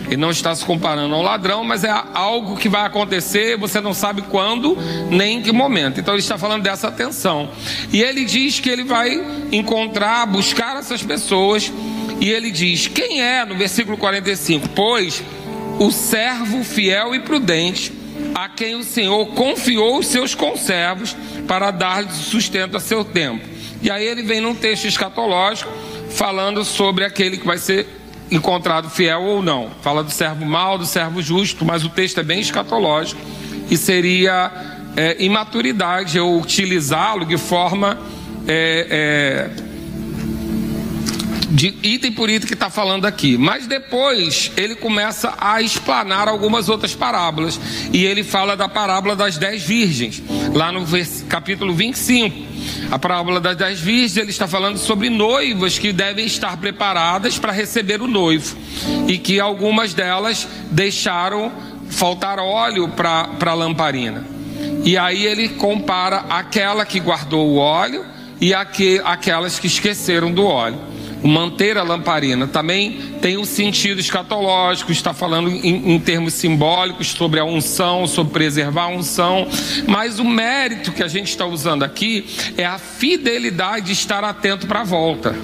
Ele não está se comparando ao ladrão, mas é algo que vai acontecer, você não sabe quando nem em que momento. Então ele está falando dessa atenção. E ele diz que ele vai encontrar, buscar essas pessoas. E ele diz: Quem é, no versículo 45? Pois o servo fiel e prudente, a quem o Senhor confiou os seus conservos para dar sustento a seu tempo. E aí ele vem num texto escatológico falando sobre aquele que vai ser encontrado fiel ou não. Fala do servo mau, do servo justo, mas o texto é bem escatológico e seria é, imaturidade eu utilizá-lo de forma é, é, de item por item que está falando aqui. Mas depois ele começa a explanar algumas outras parábolas. E ele fala da parábola das dez virgens, lá no capítulo 25. A parábola das virgens, ele está falando sobre noivas que devem estar preparadas para receber o noivo. E que algumas delas deixaram faltar óleo para a lamparina. E aí ele compara aquela que guardou o óleo e aquelas que esqueceram do óleo manter a lamparina. Também tem um sentido escatológico, está falando em, em, termos simbólicos sobre a unção, sobre preservar a unção. Mas o mérito que a gente está usando aqui é a fidelidade de estar atento para a volta,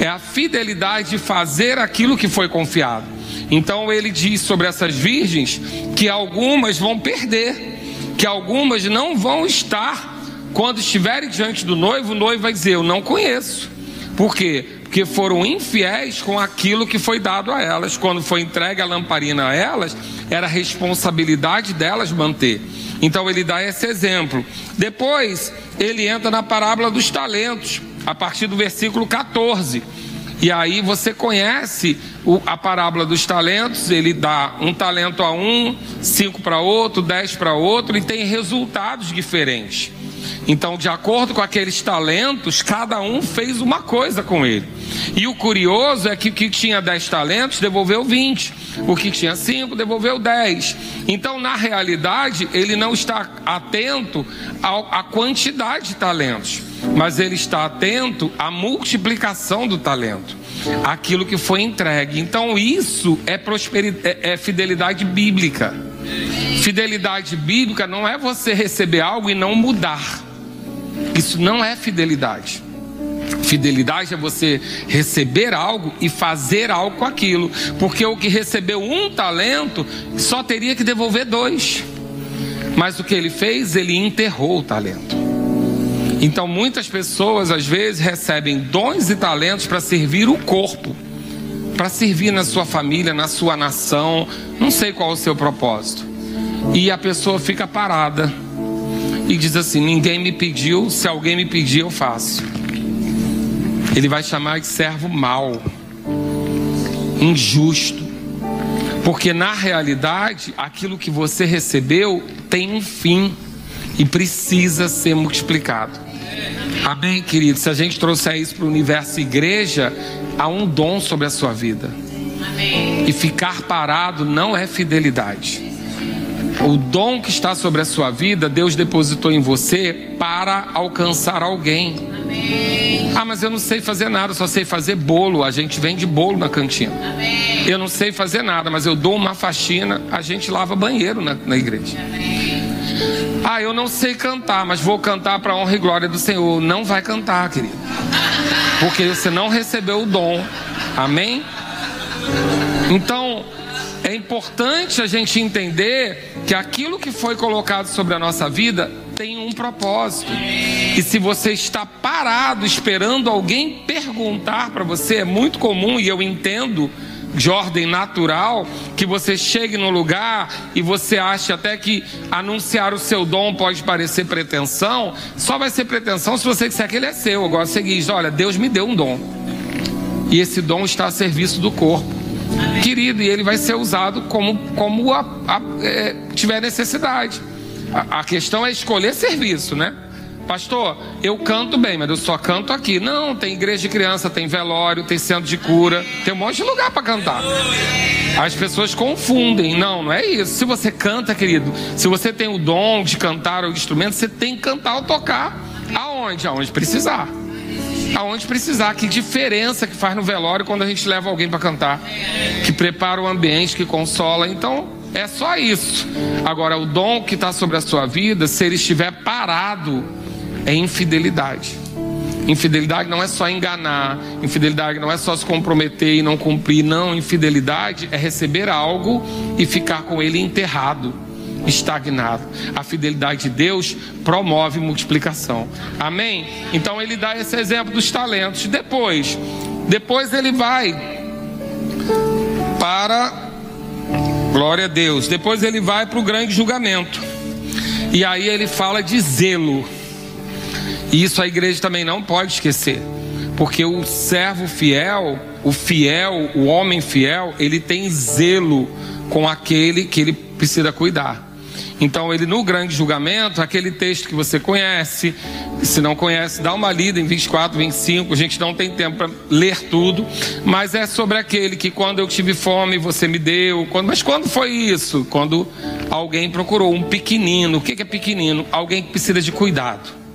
é a fidelidade de fazer aquilo que foi confiado. Então ele diz sobre essas virgens que algumas vão perder, que algumas não vão estar. Quando estiverem diante do noivo, o noivo vai dizer: Eu não conheço. Por quê? Porque foram infiéis com aquilo que foi dado a elas. Quando foi entregue a lamparina a elas, era responsabilidade delas manter. Então ele dá esse exemplo. Depois, ele entra na parábola dos talentos, a partir do versículo 14. E aí você conhece a parábola dos talentos, ele dá um talento a um, cinco para outro, dez para outro, e tem resultados diferentes. Então, de acordo com aqueles talentos, cada um fez uma coisa com ele. E o curioso é que o que tinha 10 talentos devolveu 20, o que tinha 5 devolveu 10. Então, na realidade, ele não está atento à quantidade de talentos, mas ele está atento à multiplicação do talento, aquilo que foi entregue. Então, isso é, é, é fidelidade bíblica. Fidelidade bíblica não é você receber algo e não mudar. Isso não é fidelidade. Fidelidade é você receber algo e fazer algo com aquilo, porque o que recebeu um talento só teria que devolver dois, mas o que ele fez, ele enterrou o talento. Então, muitas pessoas às vezes recebem dons e talentos para servir o corpo, para servir na sua família, na sua nação, não sei qual o seu propósito, e a pessoa fica parada e diz assim: Ninguém me pediu, se alguém me pedir, eu faço. Ele vai chamar de servo mau, injusto, porque na realidade aquilo que você recebeu tem um fim e precisa ser multiplicado. Amém, querido? Se a gente trouxer isso para o universo igreja, há um dom sobre a sua vida. Amém. E ficar parado não é fidelidade. O dom que está sobre a sua vida, Deus depositou em você para alcançar alguém. Amém. Ah, mas eu não sei fazer nada, só sei fazer bolo. A gente vende bolo na cantina. Amém. Eu não sei fazer nada, mas eu dou uma faxina. A gente lava banheiro na, na igreja. Ah, eu não sei cantar, mas vou cantar para a honra e glória do Senhor. Não vai cantar, querido. Porque você não recebeu o dom. Amém? Então, é importante a gente entender que aquilo que foi colocado sobre a nossa vida tem um propósito. E se você está parado esperando alguém perguntar para você, é muito comum e eu entendo de ordem natural que você chegue no lugar e você acha até que anunciar o seu dom pode parecer pretensão, só vai ser pretensão se você disser que ele é seu. Agora o seguinte, olha, Deus me deu um dom. E esse dom está a serviço do corpo querido, e ele vai ser usado como, como a, a, é, tiver necessidade. A, a questão é escolher serviço, né? Pastor, eu canto bem, mas eu só canto aqui. Não, tem igreja de criança, tem velório, tem centro de cura, tem um monte de lugar para cantar. As pessoas confundem. Não, não é isso. Se você canta, querido, se você tem o dom de cantar o instrumento, você tem que cantar ou tocar. Aonde? Aonde precisar. Aonde precisar. Que diferença que faz no velório quando a gente leva alguém para cantar. Que prepara o ambiente, que consola. Então, é só isso. Agora, o dom que está sobre a sua vida, se ele estiver parado, é infidelidade. Infidelidade não é só enganar, infidelidade não é só se comprometer e não cumprir, não. Infidelidade é receber algo e ficar com ele enterrado, estagnado. A fidelidade de Deus promove multiplicação. Amém? Então ele dá esse exemplo dos talentos. Depois, depois ele vai para glória a Deus. Depois ele vai para o grande julgamento. E aí ele fala de zelo. E isso a igreja também não pode esquecer. Porque o servo fiel, o fiel, o homem fiel, ele tem zelo com aquele que ele precisa cuidar. Então, ele no grande julgamento, aquele texto que você conhece, se não conhece, dá uma lida em 24, 25. A gente não tem tempo para ler tudo, mas é sobre aquele que quando eu tive fome você me deu. Quando, mas quando foi isso? Quando alguém procurou um pequenino. O que é pequenino? Alguém que precisa de cuidado.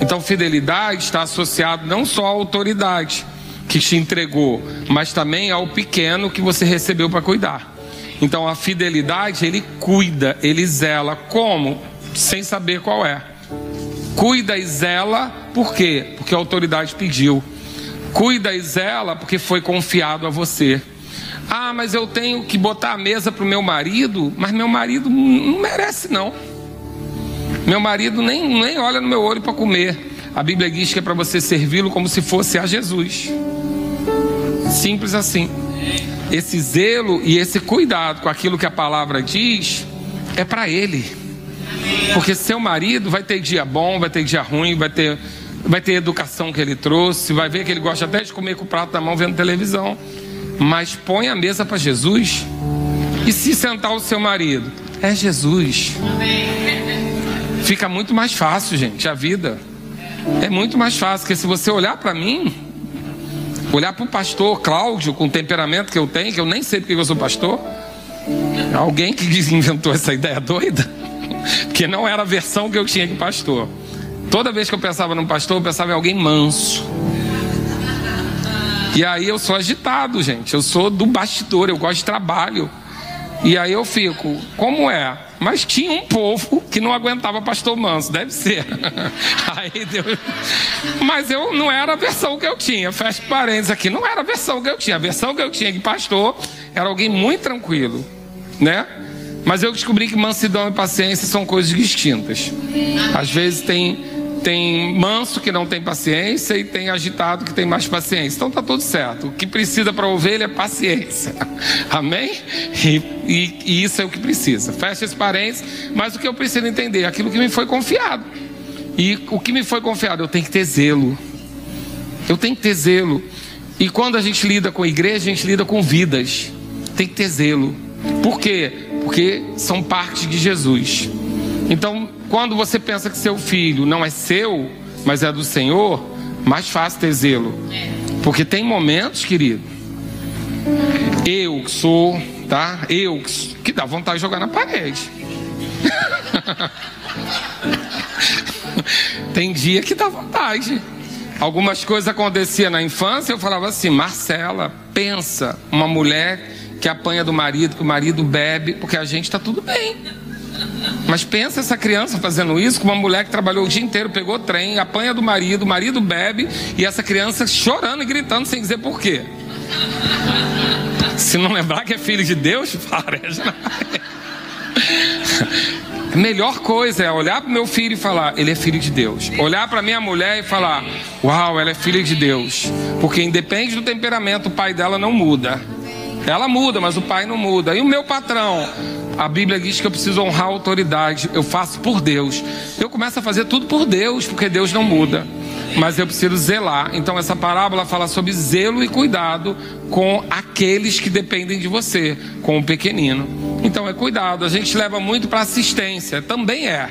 Então, fidelidade está associado não só à autoridade que te entregou, mas também ao pequeno que você recebeu para cuidar. Então, a fidelidade, ele cuida, ele zela. Como? Sem saber qual é. Cuida e zela, por quê? Porque a autoridade pediu. Cuida e zela porque foi confiado a você. Ah, mas eu tenho que botar a mesa para o meu marido, mas meu marido não merece, não. Meu marido nem, nem olha no meu olho para comer. A Bíblia diz que é para você servi-lo como se fosse a Jesus. Simples assim. Esse zelo e esse cuidado com aquilo que a palavra diz é para ele. Porque seu marido vai ter dia bom, vai ter dia ruim, vai ter, vai ter educação que ele trouxe, vai ver que ele gosta até de comer com o prato na mão vendo televisão. Mas põe a mesa para Jesus. E se sentar o seu marido? É Jesus. Fica muito mais fácil, gente, a vida. É muito mais fácil, porque se você olhar para mim, olhar para o pastor Cláudio, com o temperamento que eu tenho, que eu nem sei porque eu sou pastor, alguém que *laughs* inventou essa ideia doida, porque não era a versão que eu tinha de pastor. Toda vez que eu pensava num pastor, eu pensava em alguém manso. E aí eu sou agitado, gente. Eu sou do bastidor, eu gosto de trabalho. E aí eu fico, como é? Mas tinha um povo que não aguentava pastor manso, deve ser. *laughs* Aí Deus... Mas eu não era a versão que eu tinha. Fecha parênteses aqui, não era a versão que eu tinha. A versão que eu tinha de pastor era alguém muito tranquilo, né? Mas eu descobri que mansidão e paciência são coisas distintas. Às vezes tem tem manso que não tem paciência e tem agitado que tem mais paciência. Então tá tudo certo. O que precisa para ovelha é paciência. *laughs* Amém? E, e, e, isso é o que precisa. Fecha esse parênteses. Mas o que eu preciso entender? Aquilo que me foi confiado. E o que me foi confiado? Eu tenho que ter zelo. Eu tenho que ter zelo. E quando a gente lida com a igreja, a gente lida com vidas. Tem que ter zelo. Por quê? Porque são parte de Jesus. Então, quando você pensa que seu filho não é seu, mas é do Senhor, mais fácil ter zelo. Porque tem momentos, querido, eu que sou, tá? Eu que dá vontade de jogar na parede. *laughs* tem dia que dá vontade. Algumas coisas aconteciam na infância, eu falava assim: Marcela, pensa, uma mulher que apanha do marido, que o marido bebe, porque a gente está tudo bem. Mas pensa essa criança fazendo isso com uma mulher que trabalhou o dia inteiro, pegou trem, apanha do marido, o marido bebe e essa criança chorando e gritando sem dizer por quê. Se não lembrar que é filho de Deus, *laughs* parece. A melhor coisa é olhar para meu filho e falar, ele é filho de Deus. Olhar para minha mulher e falar, uau, ela é filha de Deus. Porque independe do temperamento, o pai dela não muda. Ela muda, mas o pai não muda. E o meu patrão? A Bíblia diz que eu preciso honrar a autoridade. Eu faço por Deus. Eu começo a fazer tudo por Deus, porque Deus não muda. Mas eu preciso zelar. Então essa parábola fala sobre zelo e cuidado com aqueles que dependem de você, com o pequenino. Então é cuidado. A gente leva muito para assistência, também é,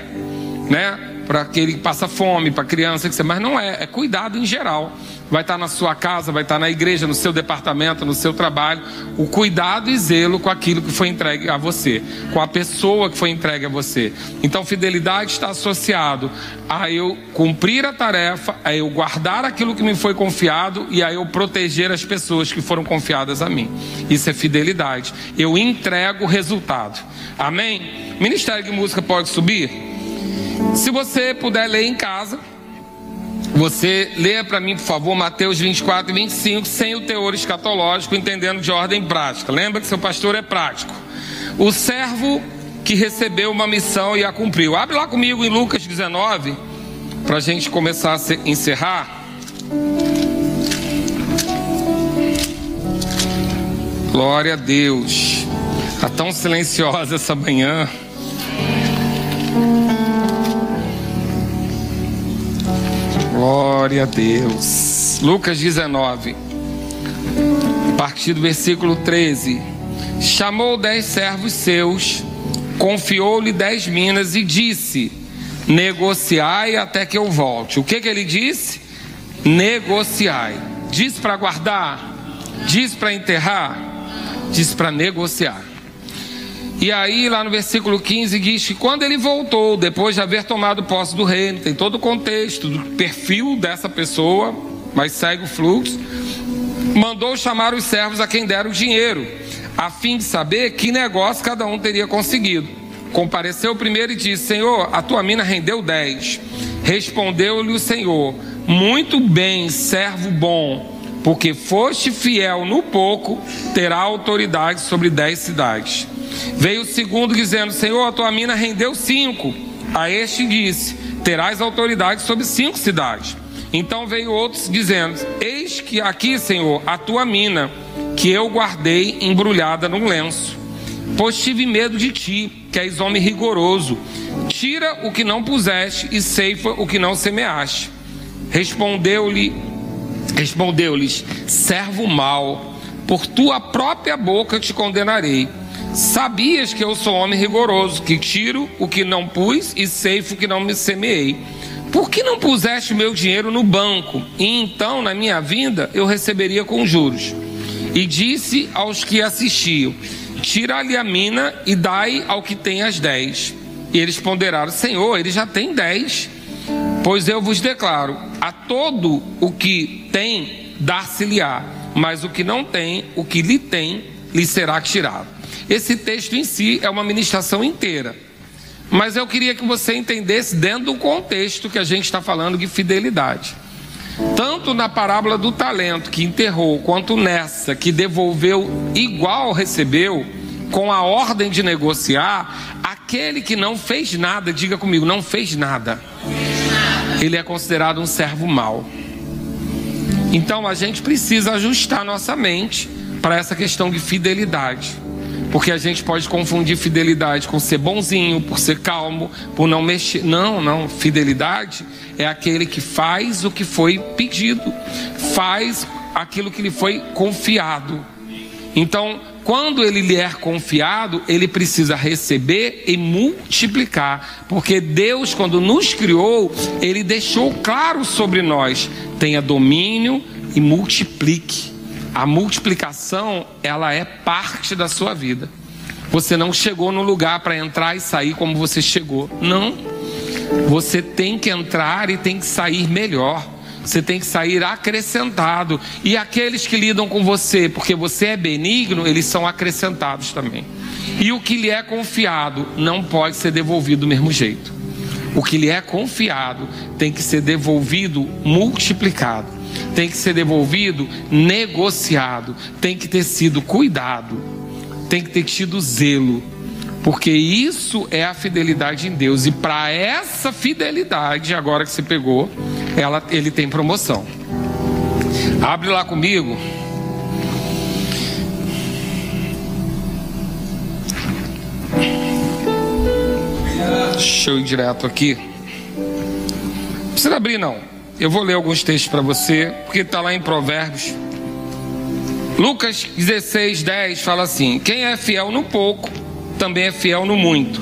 né? para aquele que passa fome, para criança, mas não é, é cuidado em geral. Vai estar na sua casa, vai estar na igreja, no seu departamento, no seu trabalho. O cuidado e zelo com aquilo que foi entregue a você, com a pessoa que foi entregue a você. Então, fidelidade está associado a eu cumprir a tarefa, a eu guardar aquilo que me foi confiado e a eu proteger as pessoas que foram confiadas a mim. Isso é fidelidade. Eu entrego o resultado. Amém? Ministério de Música pode subir? Se você puder ler em casa. Você lê para mim, por favor, Mateus 24 e 25, sem o teor escatológico, entendendo de ordem prática. Lembra que seu pastor é prático. O servo que recebeu uma missão e a cumpriu. Abre lá comigo em Lucas 19, para a gente começar a encerrar. Glória a Deus. Está tão silenciosa essa manhã. Glória a Deus. Lucas 19, a partir do versículo 13. Chamou dez servos seus, confiou-lhe dez minas e disse: Negociai até que eu volte. O que, que ele disse? Negociai. Diz para guardar, diz para enterrar, diz para negociar. E aí, lá no versículo 15, diz que quando ele voltou, depois de haver tomado posse do reino, tem todo o contexto do perfil dessa pessoa, mas segue o fluxo, mandou chamar os servos a quem deram o dinheiro, a fim de saber que negócio cada um teria conseguido. Compareceu o primeiro e disse: Senhor, a tua mina rendeu dez. Respondeu-lhe o Senhor: Muito bem, servo bom, porque foste fiel no pouco, terá autoridade sobre dez cidades. Veio o segundo dizendo: Senhor, a tua mina rendeu cinco. A este disse: Terás autoridade sobre cinco cidades. Então veio outros dizendo: Eis que aqui, Senhor, a tua mina, que eu guardei embrulhada num lenço. Pois tive medo de ti, que és homem rigoroso. Tira o que não puseste e ceifa o que não semeaste. Respondeu-lhe, respondeu-lhes: Servo mau, por tua própria boca te condenarei. Sabias que eu sou homem rigoroso, que tiro o que não pus e ceifo o que não me semeei. Por que não puseste meu dinheiro no banco? E então, na minha vinda, eu receberia com juros. E disse aos que assistiam: Tira-lhe a mina e dai ao que tem as dez. E eles ponderaram: Senhor, ele já tem dez. Pois eu vos declaro: a todo o que tem, dar-se-lhe-á, mas o que não tem, o que lhe tem, lhe será tirado. Esse texto em si é uma ministração inteira. Mas eu queria que você entendesse dentro do contexto que a gente está falando de fidelidade. Tanto na parábola do talento que enterrou, quanto nessa que devolveu igual recebeu, com a ordem de negociar, aquele que não fez nada, diga comigo, não fez nada. Ele é considerado um servo mau. Então a gente precisa ajustar nossa mente para essa questão de fidelidade. Porque a gente pode confundir fidelidade com ser bonzinho, por ser calmo, por não mexer. Não, não. Fidelidade é aquele que faz o que foi pedido, faz aquilo que lhe foi confiado. Então, quando ele lhe é confiado, ele precisa receber e multiplicar, porque Deus, quando nos criou, ele deixou claro sobre nós: tenha domínio e multiplique. A multiplicação, ela é parte da sua vida. Você não chegou no lugar para entrar e sair como você chegou. Não. Você tem que entrar e tem que sair melhor. Você tem que sair acrescentado. E aqueles que lidam com você, porque você é benigno, eles são acrescentados também. E o que lhe é confiado não pode ser devolvido do mesmo jeito. O que lhe é confiado tem que ser devolvido multiplicado tem que ser devolvido negociado, tem que ter sido cuidado, tem que ter tido zelo, porque isso é a fidelidade em Deus, e para essa fidelidade, agora que você pegou, ela, ele tem promoção. Abre lá comigo. Deixa eu ir direto aqui. Não precisa abrir, não. Eu vou ler alguns textos para você, porque está lá em Provérbios. Lucas 16, 10 fala assim: Quem é fiel no pouco, também é fiel no muito.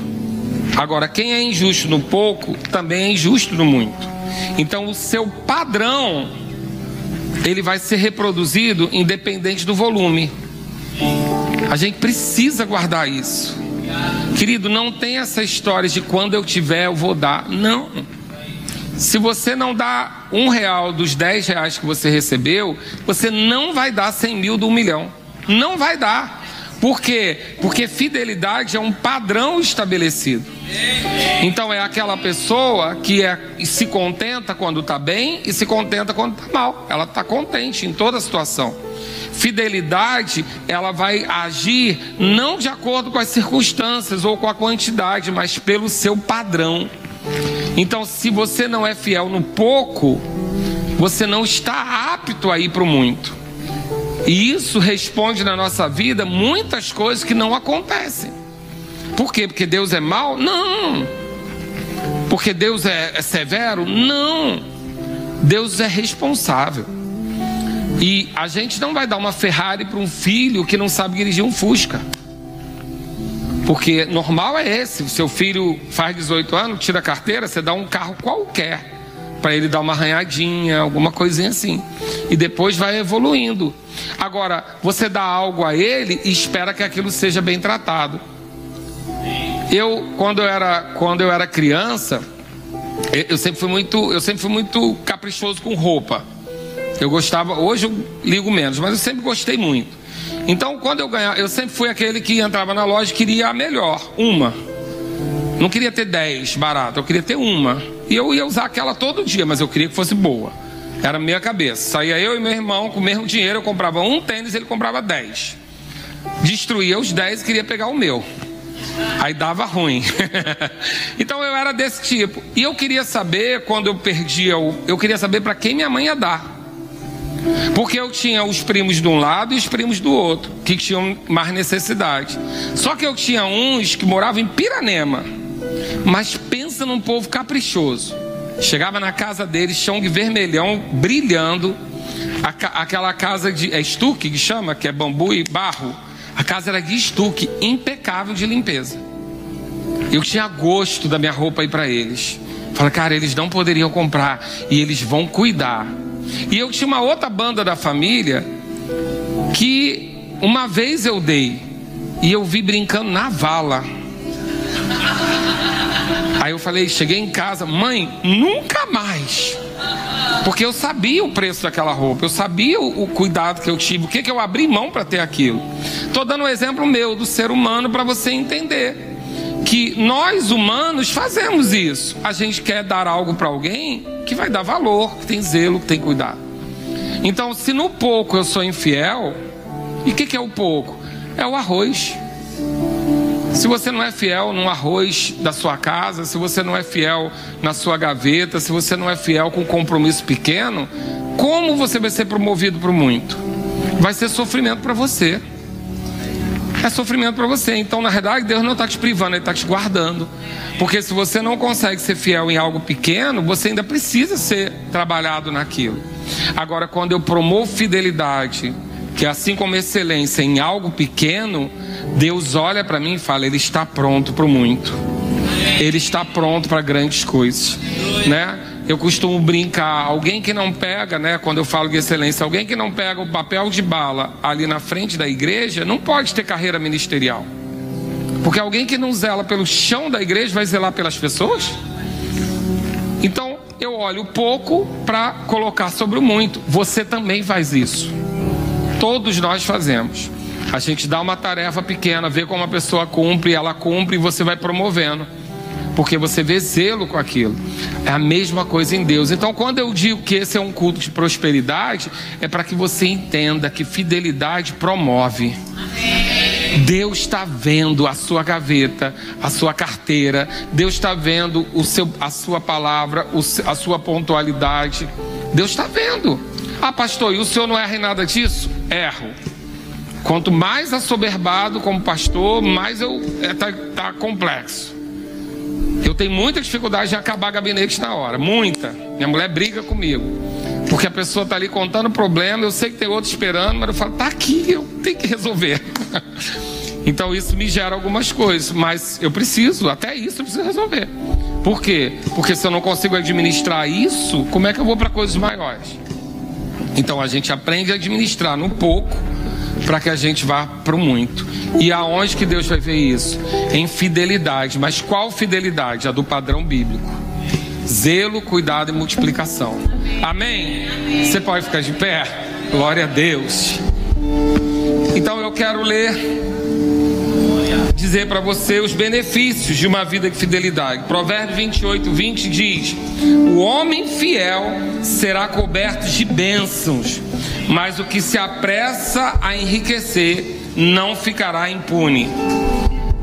Agora, quem é injusto no pouco, também é injusto no muito. Então, o seu padrão, ele vai ser reproduzido independente do volume. A gente precisa guardar isso. Querido, não tem essa história de quando eu tiver eu vou dar. Não. Se você não dá um real dos dez reais que você recebeu, você não vai dar cem mil do um milhão. Não vai dar. Por quê? Porque fidelidade é um padrão estabelecido. Então é aquela pessoa que é, se contenta quando está bem e se contenta quando está mal. Ela está contente em toda situação. Fidelidade, ela vai agir não de acordo com as circunstâncias ou com a quantidade, mas pelo seu padrão. Então, se você não é fiel no pouco, você não está apto a ir para o muito. E isso responde na nossa vida muitas coisas que não acontecem. Por quê? Porque Deus é mau? Não. Porque Deus é, é severo? Não. Deus é responsável. E a gente não vai dar uma Ferrari para um filho que não sabe dirigir um Fusca. Porque normal é esse: o seu filho faz 18 anos, tira a carteira, você dá um carro qualquer para ele dar uma arranhadinha, alguma coisinha assim. E depois vai evoluindo. Agora, você dá algo a ele e espera que aquilo seja bem tratado. Eu, quando eu era, quando eu era criança, eu sempre fui muito, eu sempre fui muito caprichoso com roupa. Eu gostava, hoje eu ligo menos, mas eu sempre gostei muito. Então, quando eu ganhava, eu sempre fui aquele que entrava na loja e queria a melhor, uma. Não queria ter dez barato, eu queria ter uma. E eu ia usar aquela todo dia, mas eu queria que fosse boa. Era minha cabeça. Saía eu e meu irmão com o mesmo dinheiro, eu comprava um tênis, ele comprava dez. Destruía os dez e queria pegar o meu. Aí dava ruim. *laughs* então eu era desse tipo. E eu queria saber, quando eu perdia, o... eu queria saber para quem minha mãe ia dar. Porque eu tinha os primos de um lado e os primos do outro, que tinham mais necessidade. Só que eu tinha uns que moravam em Piranema. Mas pensa num povo caprichoso. Chegava na casa deles, chão vermelhão, brilhando. aquela casa de. É estuque que chama, que é bambu e barro. A casa era de estuque, impecável de limpeza. Eu tinha gosto da minha roupa aí para eles. Falei, cara, eles não poderiam comprar e eles vão cuidar. E eu tinha uma outra banda da família que uma vez eu dei e eu vi brincando na vala. Aí eu falei, cheguei em casa, mãe, nunca mais. Porque eu sabia o preço daquela roupa, eu sabia o, o cuidado que eu tive, o que, que eu abri mão para ter aquilo. Estou dando um exemplo meu do ser humano para você entender que nós humanos fazemos isso. A gente quer dar algo para alguém que vai dar valor, que tem zelo, que tem cuidado. Então, se no pouco eu sou infiel, e o que, que é o pouco? É o arroz. Se você não é fiel no arroz da sua casa, se você não é fiel na sua gaveta, se você não é fiel com um compromisso pequeno, como você vai ser promovido para muito? Vai ser sofrimento para você. É sofrimento para você. Então, na verdade, Deus não está te privando, Ele está te guardando. Porque se você não consegue ser fiel em algo pequeno, você ainda precisa ser trabalhado naquilo. Agora, quando eu promovo fidelidade, que assim como excelência em algo pequeno, Deus olha para mim e fala: Ele está pronto para o muito. Ele está pronto para grandes coisas, né? Eu costumo brincar, alguém que não pega, né, quando eu falo de excelência, alguém que não pega o papel de bala ali na frente da igreja, não pode ter carreira ministerial. Porque alguém que não zela pelo chão da igreja vai zelar pelas pessoas? Então, eu olho pouco para colocar sobre o muito. Você também faz isso. Todos nós fazemos. A gente dá uma tarefa pequena, vê como a pessoa cumpre, ela cumpre e você vai promovendo. Porque você vê zelo com aquilo. É a mesma coisa em Deus. Então, quando eu digo que esse é um culto de prosperidade, é para que você entenda que fidelidade promove. Deus está vendo a sua gaveta, a sua carteira. Deus está vendo o seu, a sua palavra, a sua pontualidade. Deus está vendo. Ah, pastor, e o senhor não erra em nada disso? Erro. Quanto mais assoberbado como pastor, mais eu é, tá, tá complexo. Eu tenho muita dificuldade de acabar gabinete na hora, muita. Minha mulher briga comigo. Porque a pessoa está ali contando problema, eu sei que tem outro esperando, mas eu falo, tá aqui, eu tenho que resolver. *laughs* Então isso me gera algumas coisas, mas eu preciso, até isso eu preciso resolver. Por quê? Porque se eu não consigo administrar isso, como é que eu vou para coisas maiores? Então a gente aprende a administrar no pouco para que a gente vá para o muito. E aonde que Deus vai ver isso? Em fidelidade. Mas qual fidelidade? A do padrão bíblico. Zelo, cuidado e multiplicação. Amém? Você pode ficar de pé? Glória a Deus. Então eu quero ler dizer para você os benefícios de uma vida de fidelidade. Provérbio 28, 20 diz: O homem fiel será coberto de bênçãos, mas o que se apressa a enriquecer não ficará impune.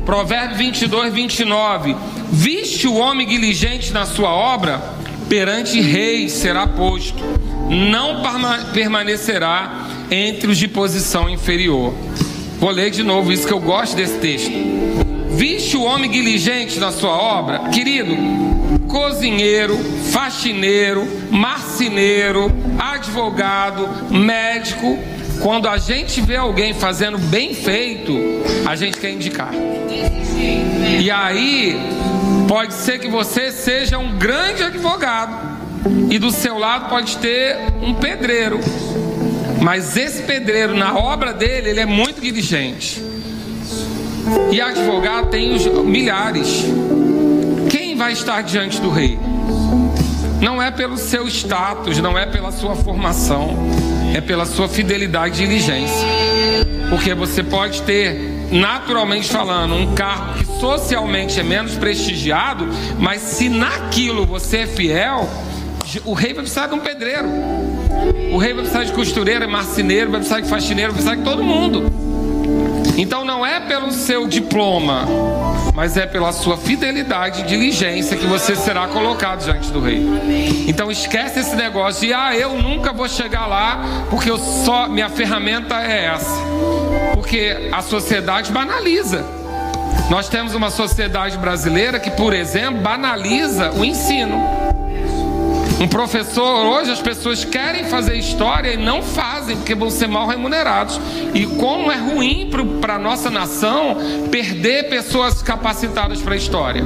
Provérbio 22, 29: Viste o homem diligente na sua obra, perante reis será posto, não permanecerá entre os de posição inferior. Vou ler de novo isso que eu gosto desse texto. Viste o homem diligente na sua obra, querido, cozinheiro, faxineiro, marceneiro, advogado, médico. Quando a gente vê alguém fazendo bem feito, a gente quer indicar. E aí, pode ser que você seja um grande advogado, e do seu lado pode ter um pedreiro mas esse pedreiro, na obra dele, ele é muito diligente. E advogado tem os milhares. Quem vai estar diante do rei? Não é pelo seu status, não é pela sua formação, é pela sua fidelidade e diligência. Porque você pode ter, naturalmente falando, um cargo que socialmente é menos prestigiado, mas se naquilo você é fiel, o rei vai precisar de um pedreiro. O rei vai precisar de costureira, marceneiro, vai precisar de faxineiro, vai precisar de todo mundo. Então não é pelo seu diploma, mas é pela sua fidelidade e diligência que você será colocado diante do rei. Então esquece esse negócio de ah, eu nunca vou chegar lá porque eu só minha ferramenta é essa. Porque a sociedade banaliza. Nós temos uma sociedade brasileira que, por exemplo, banaliza o ensino. Um professor, hoje as pessoas querem fazer história e não fazem, porque vão ser mal remunerados. E como é ruim para a nossa nação perder pessoas capacitadas para a história.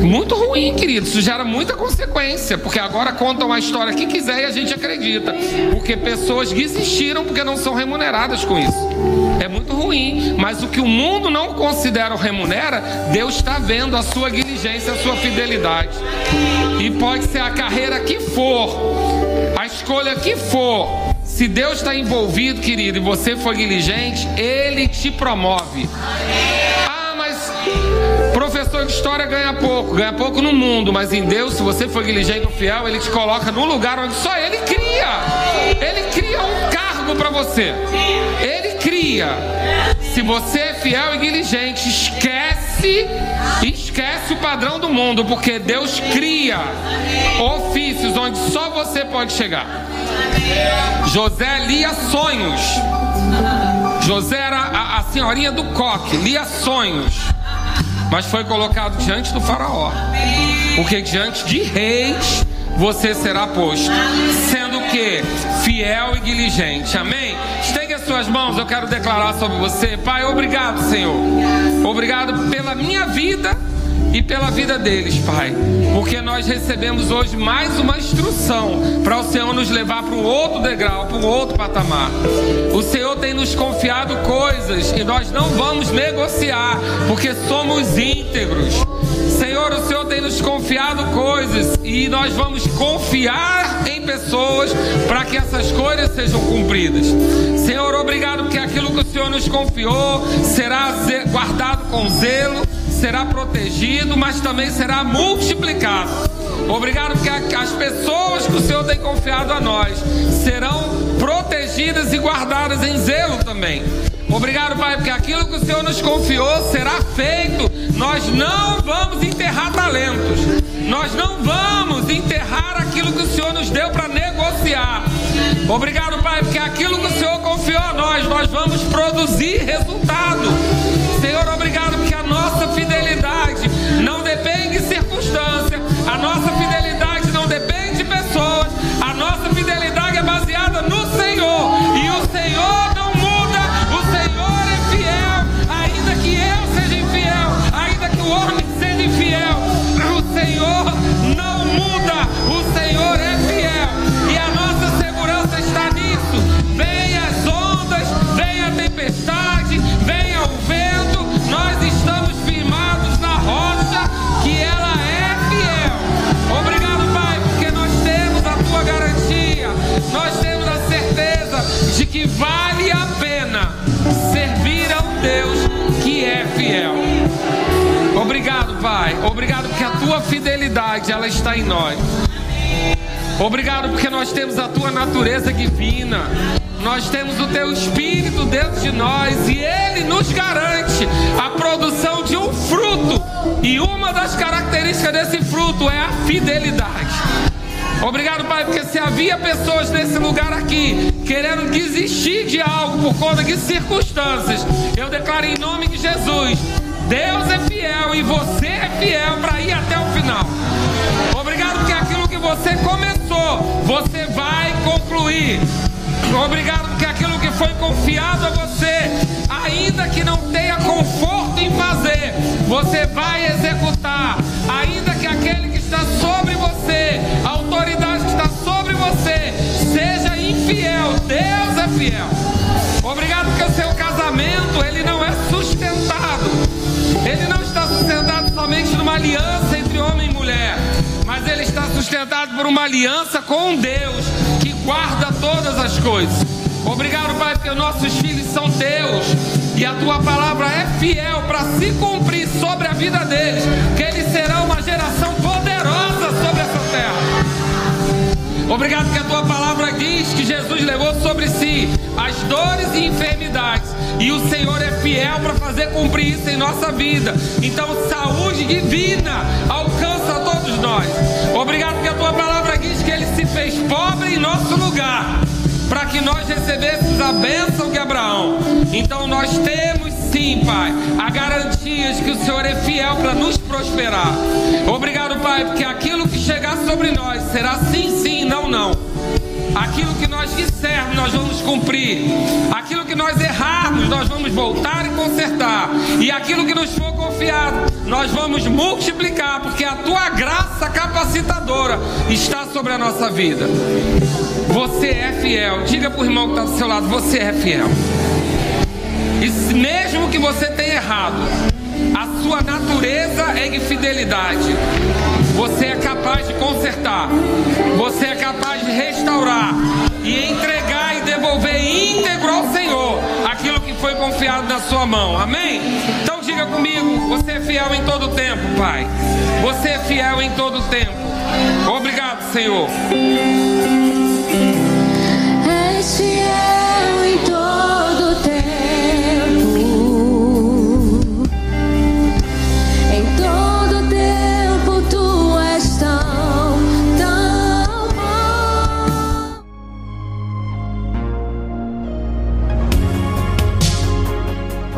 Muito ruim, querido. Isso gera muita consequência, porque agora contam a história que quiser e a gente acredita. Porque pessoas desistiram porque não são remuneradas com isso. É muito ruim, mas o que o mundo não considera ou remunera, Deus está vendo a sua diligência, a sua fidelidade. E pode ser a carreira que for, a escolha que for. Se Deus está envolvido, querido, e você for diligente, Ele te promove. Ah, mas professor de história ganha pouco, ganha pouco no mundo, mas em Deus, se você for diligente e fiel, Ele te coloca num lugar onde só Ele cria. Ele cria um cargo para você. Ele cria. Se você é fiel e diligente, esquece, esquece o padrão do mundo, porque Deus cria ofícios onde só você pode chegar. José lia sonhos. José era a, a senhorinha do coque, lia sonhos. Mas foi colocado diante do faraó. Porque diante de reis você será posto. Sendo que fiel e diligente. Amém? Estende as suas mãos, eu quero declarar sobre você. Pai, obrigado, Senhor. Obrigado pela minha vida e pela vida deles, Pai. Porque nós recebemos hoje mais uma instrução para o Senhor nos levar para um outro degrau, para um outro patamar. O Senhor tem nos confiado coisas e nós não vamos negociar, porque somos íntegros. Senhor, o Senhor tem nos confiado coisas e nós vamos confiar em pessoas para que essas coisas sejam cumpridas. Senhor, obrigado porque aquilo que o Senhor nos confiou será guardado com zelo, será protegido, mas também será multiplicado. Obrigado porque as pessoas que o Senhor tem confiado a nós serão protegidas e guardadas em zelo também. Obrigado, Pai, porque aquilo que o Senhor nos confiou será feito. Nós não vamos enterrar talentos. Nós não vamos enterrar aquilo que o Senhor nos deu para negociar. Obrigado, Pai, porque aquilo que o Senhor confiou a nós, nós vamos produzir resultado. Senhor, obrigado porque a nossa fidelidade não depende de circunstância, a nossa fidelidade tua fidelidade, ela está em nós. Obrigado porque nós temos a tua natureza divina. Nós temos o teu espírito dentro de nós e ele nos garante a produção de um fruto. E uma das características desse fruto é a fidelidade. Obrigado, Pai, porque se havia pessoas nesse lugar aqui querendo desistir de algo por conta de circunstâncias, eu declaro em nome de Jesus: Deus é fiel e você é fiel para ir até o final. Obrigado porque aquilo que você começou, você vai concluir. Obrigado porque aquilo que foi confiado a você, ainda que não tenha conforto em fazer, você vai executar. Ainda que aquele que está sobre você, a autoridade que está sobre você, seja infiel, Deus é fiel. Obrigado porque o seu casamento, ele não é sustentado. Ele não está sustentado somente numa aliança entre homem e mulher, mas ele está sustentado por uma aliança com Deus que guarda todas as coisas. Obrigado, Pai, porque nossos filhos são teus e a tua palavra é fiel para se cumprir sobre a vida deles, que eles serão uma geração poderosa sobre essa terra. Obrigado que a tua palavra diz que Jesus levou sobre si as dores e enfermidades e o Senhor é fiel para fazer cumprir isso em nossa vida. Então, saúde divina alcança a todos nós. Obrigado que a tua palavra diz que ele se fez pobre em nosso lugar para que nós recebêssemos a bênção de Abraão. Então nós temos sim, Pai, a garantia de que o Senhor é fiel para nos prosperar. Obrigado, Pai, porque aquilo que chegar sobre nós será sim, sim, não, não. Aquilo que nós dissermos, nós vamos cumprir. Aquilo que nós errarmos, nós vamos voltar e consertar. E aquilo que nos for confiado, nós vamos multiplicar, porque a tua graça capacitadora está sobre a nossa vida. Você é fiel. Diga para o irmão que está do seu lado: você é fiel. E mesmo que você tenha errado, a sua natureza é de fidelidade. Você é capaz de consertar. Você é capaz de restaurar e entregar e devolver íntegro ao Senhor aquilo que foi confiado na sua mão. Amém? Então diga comigo: você é fiel em todo tempo, Pai. Você é fiel em todo tempo. Obrigado, Senhor. És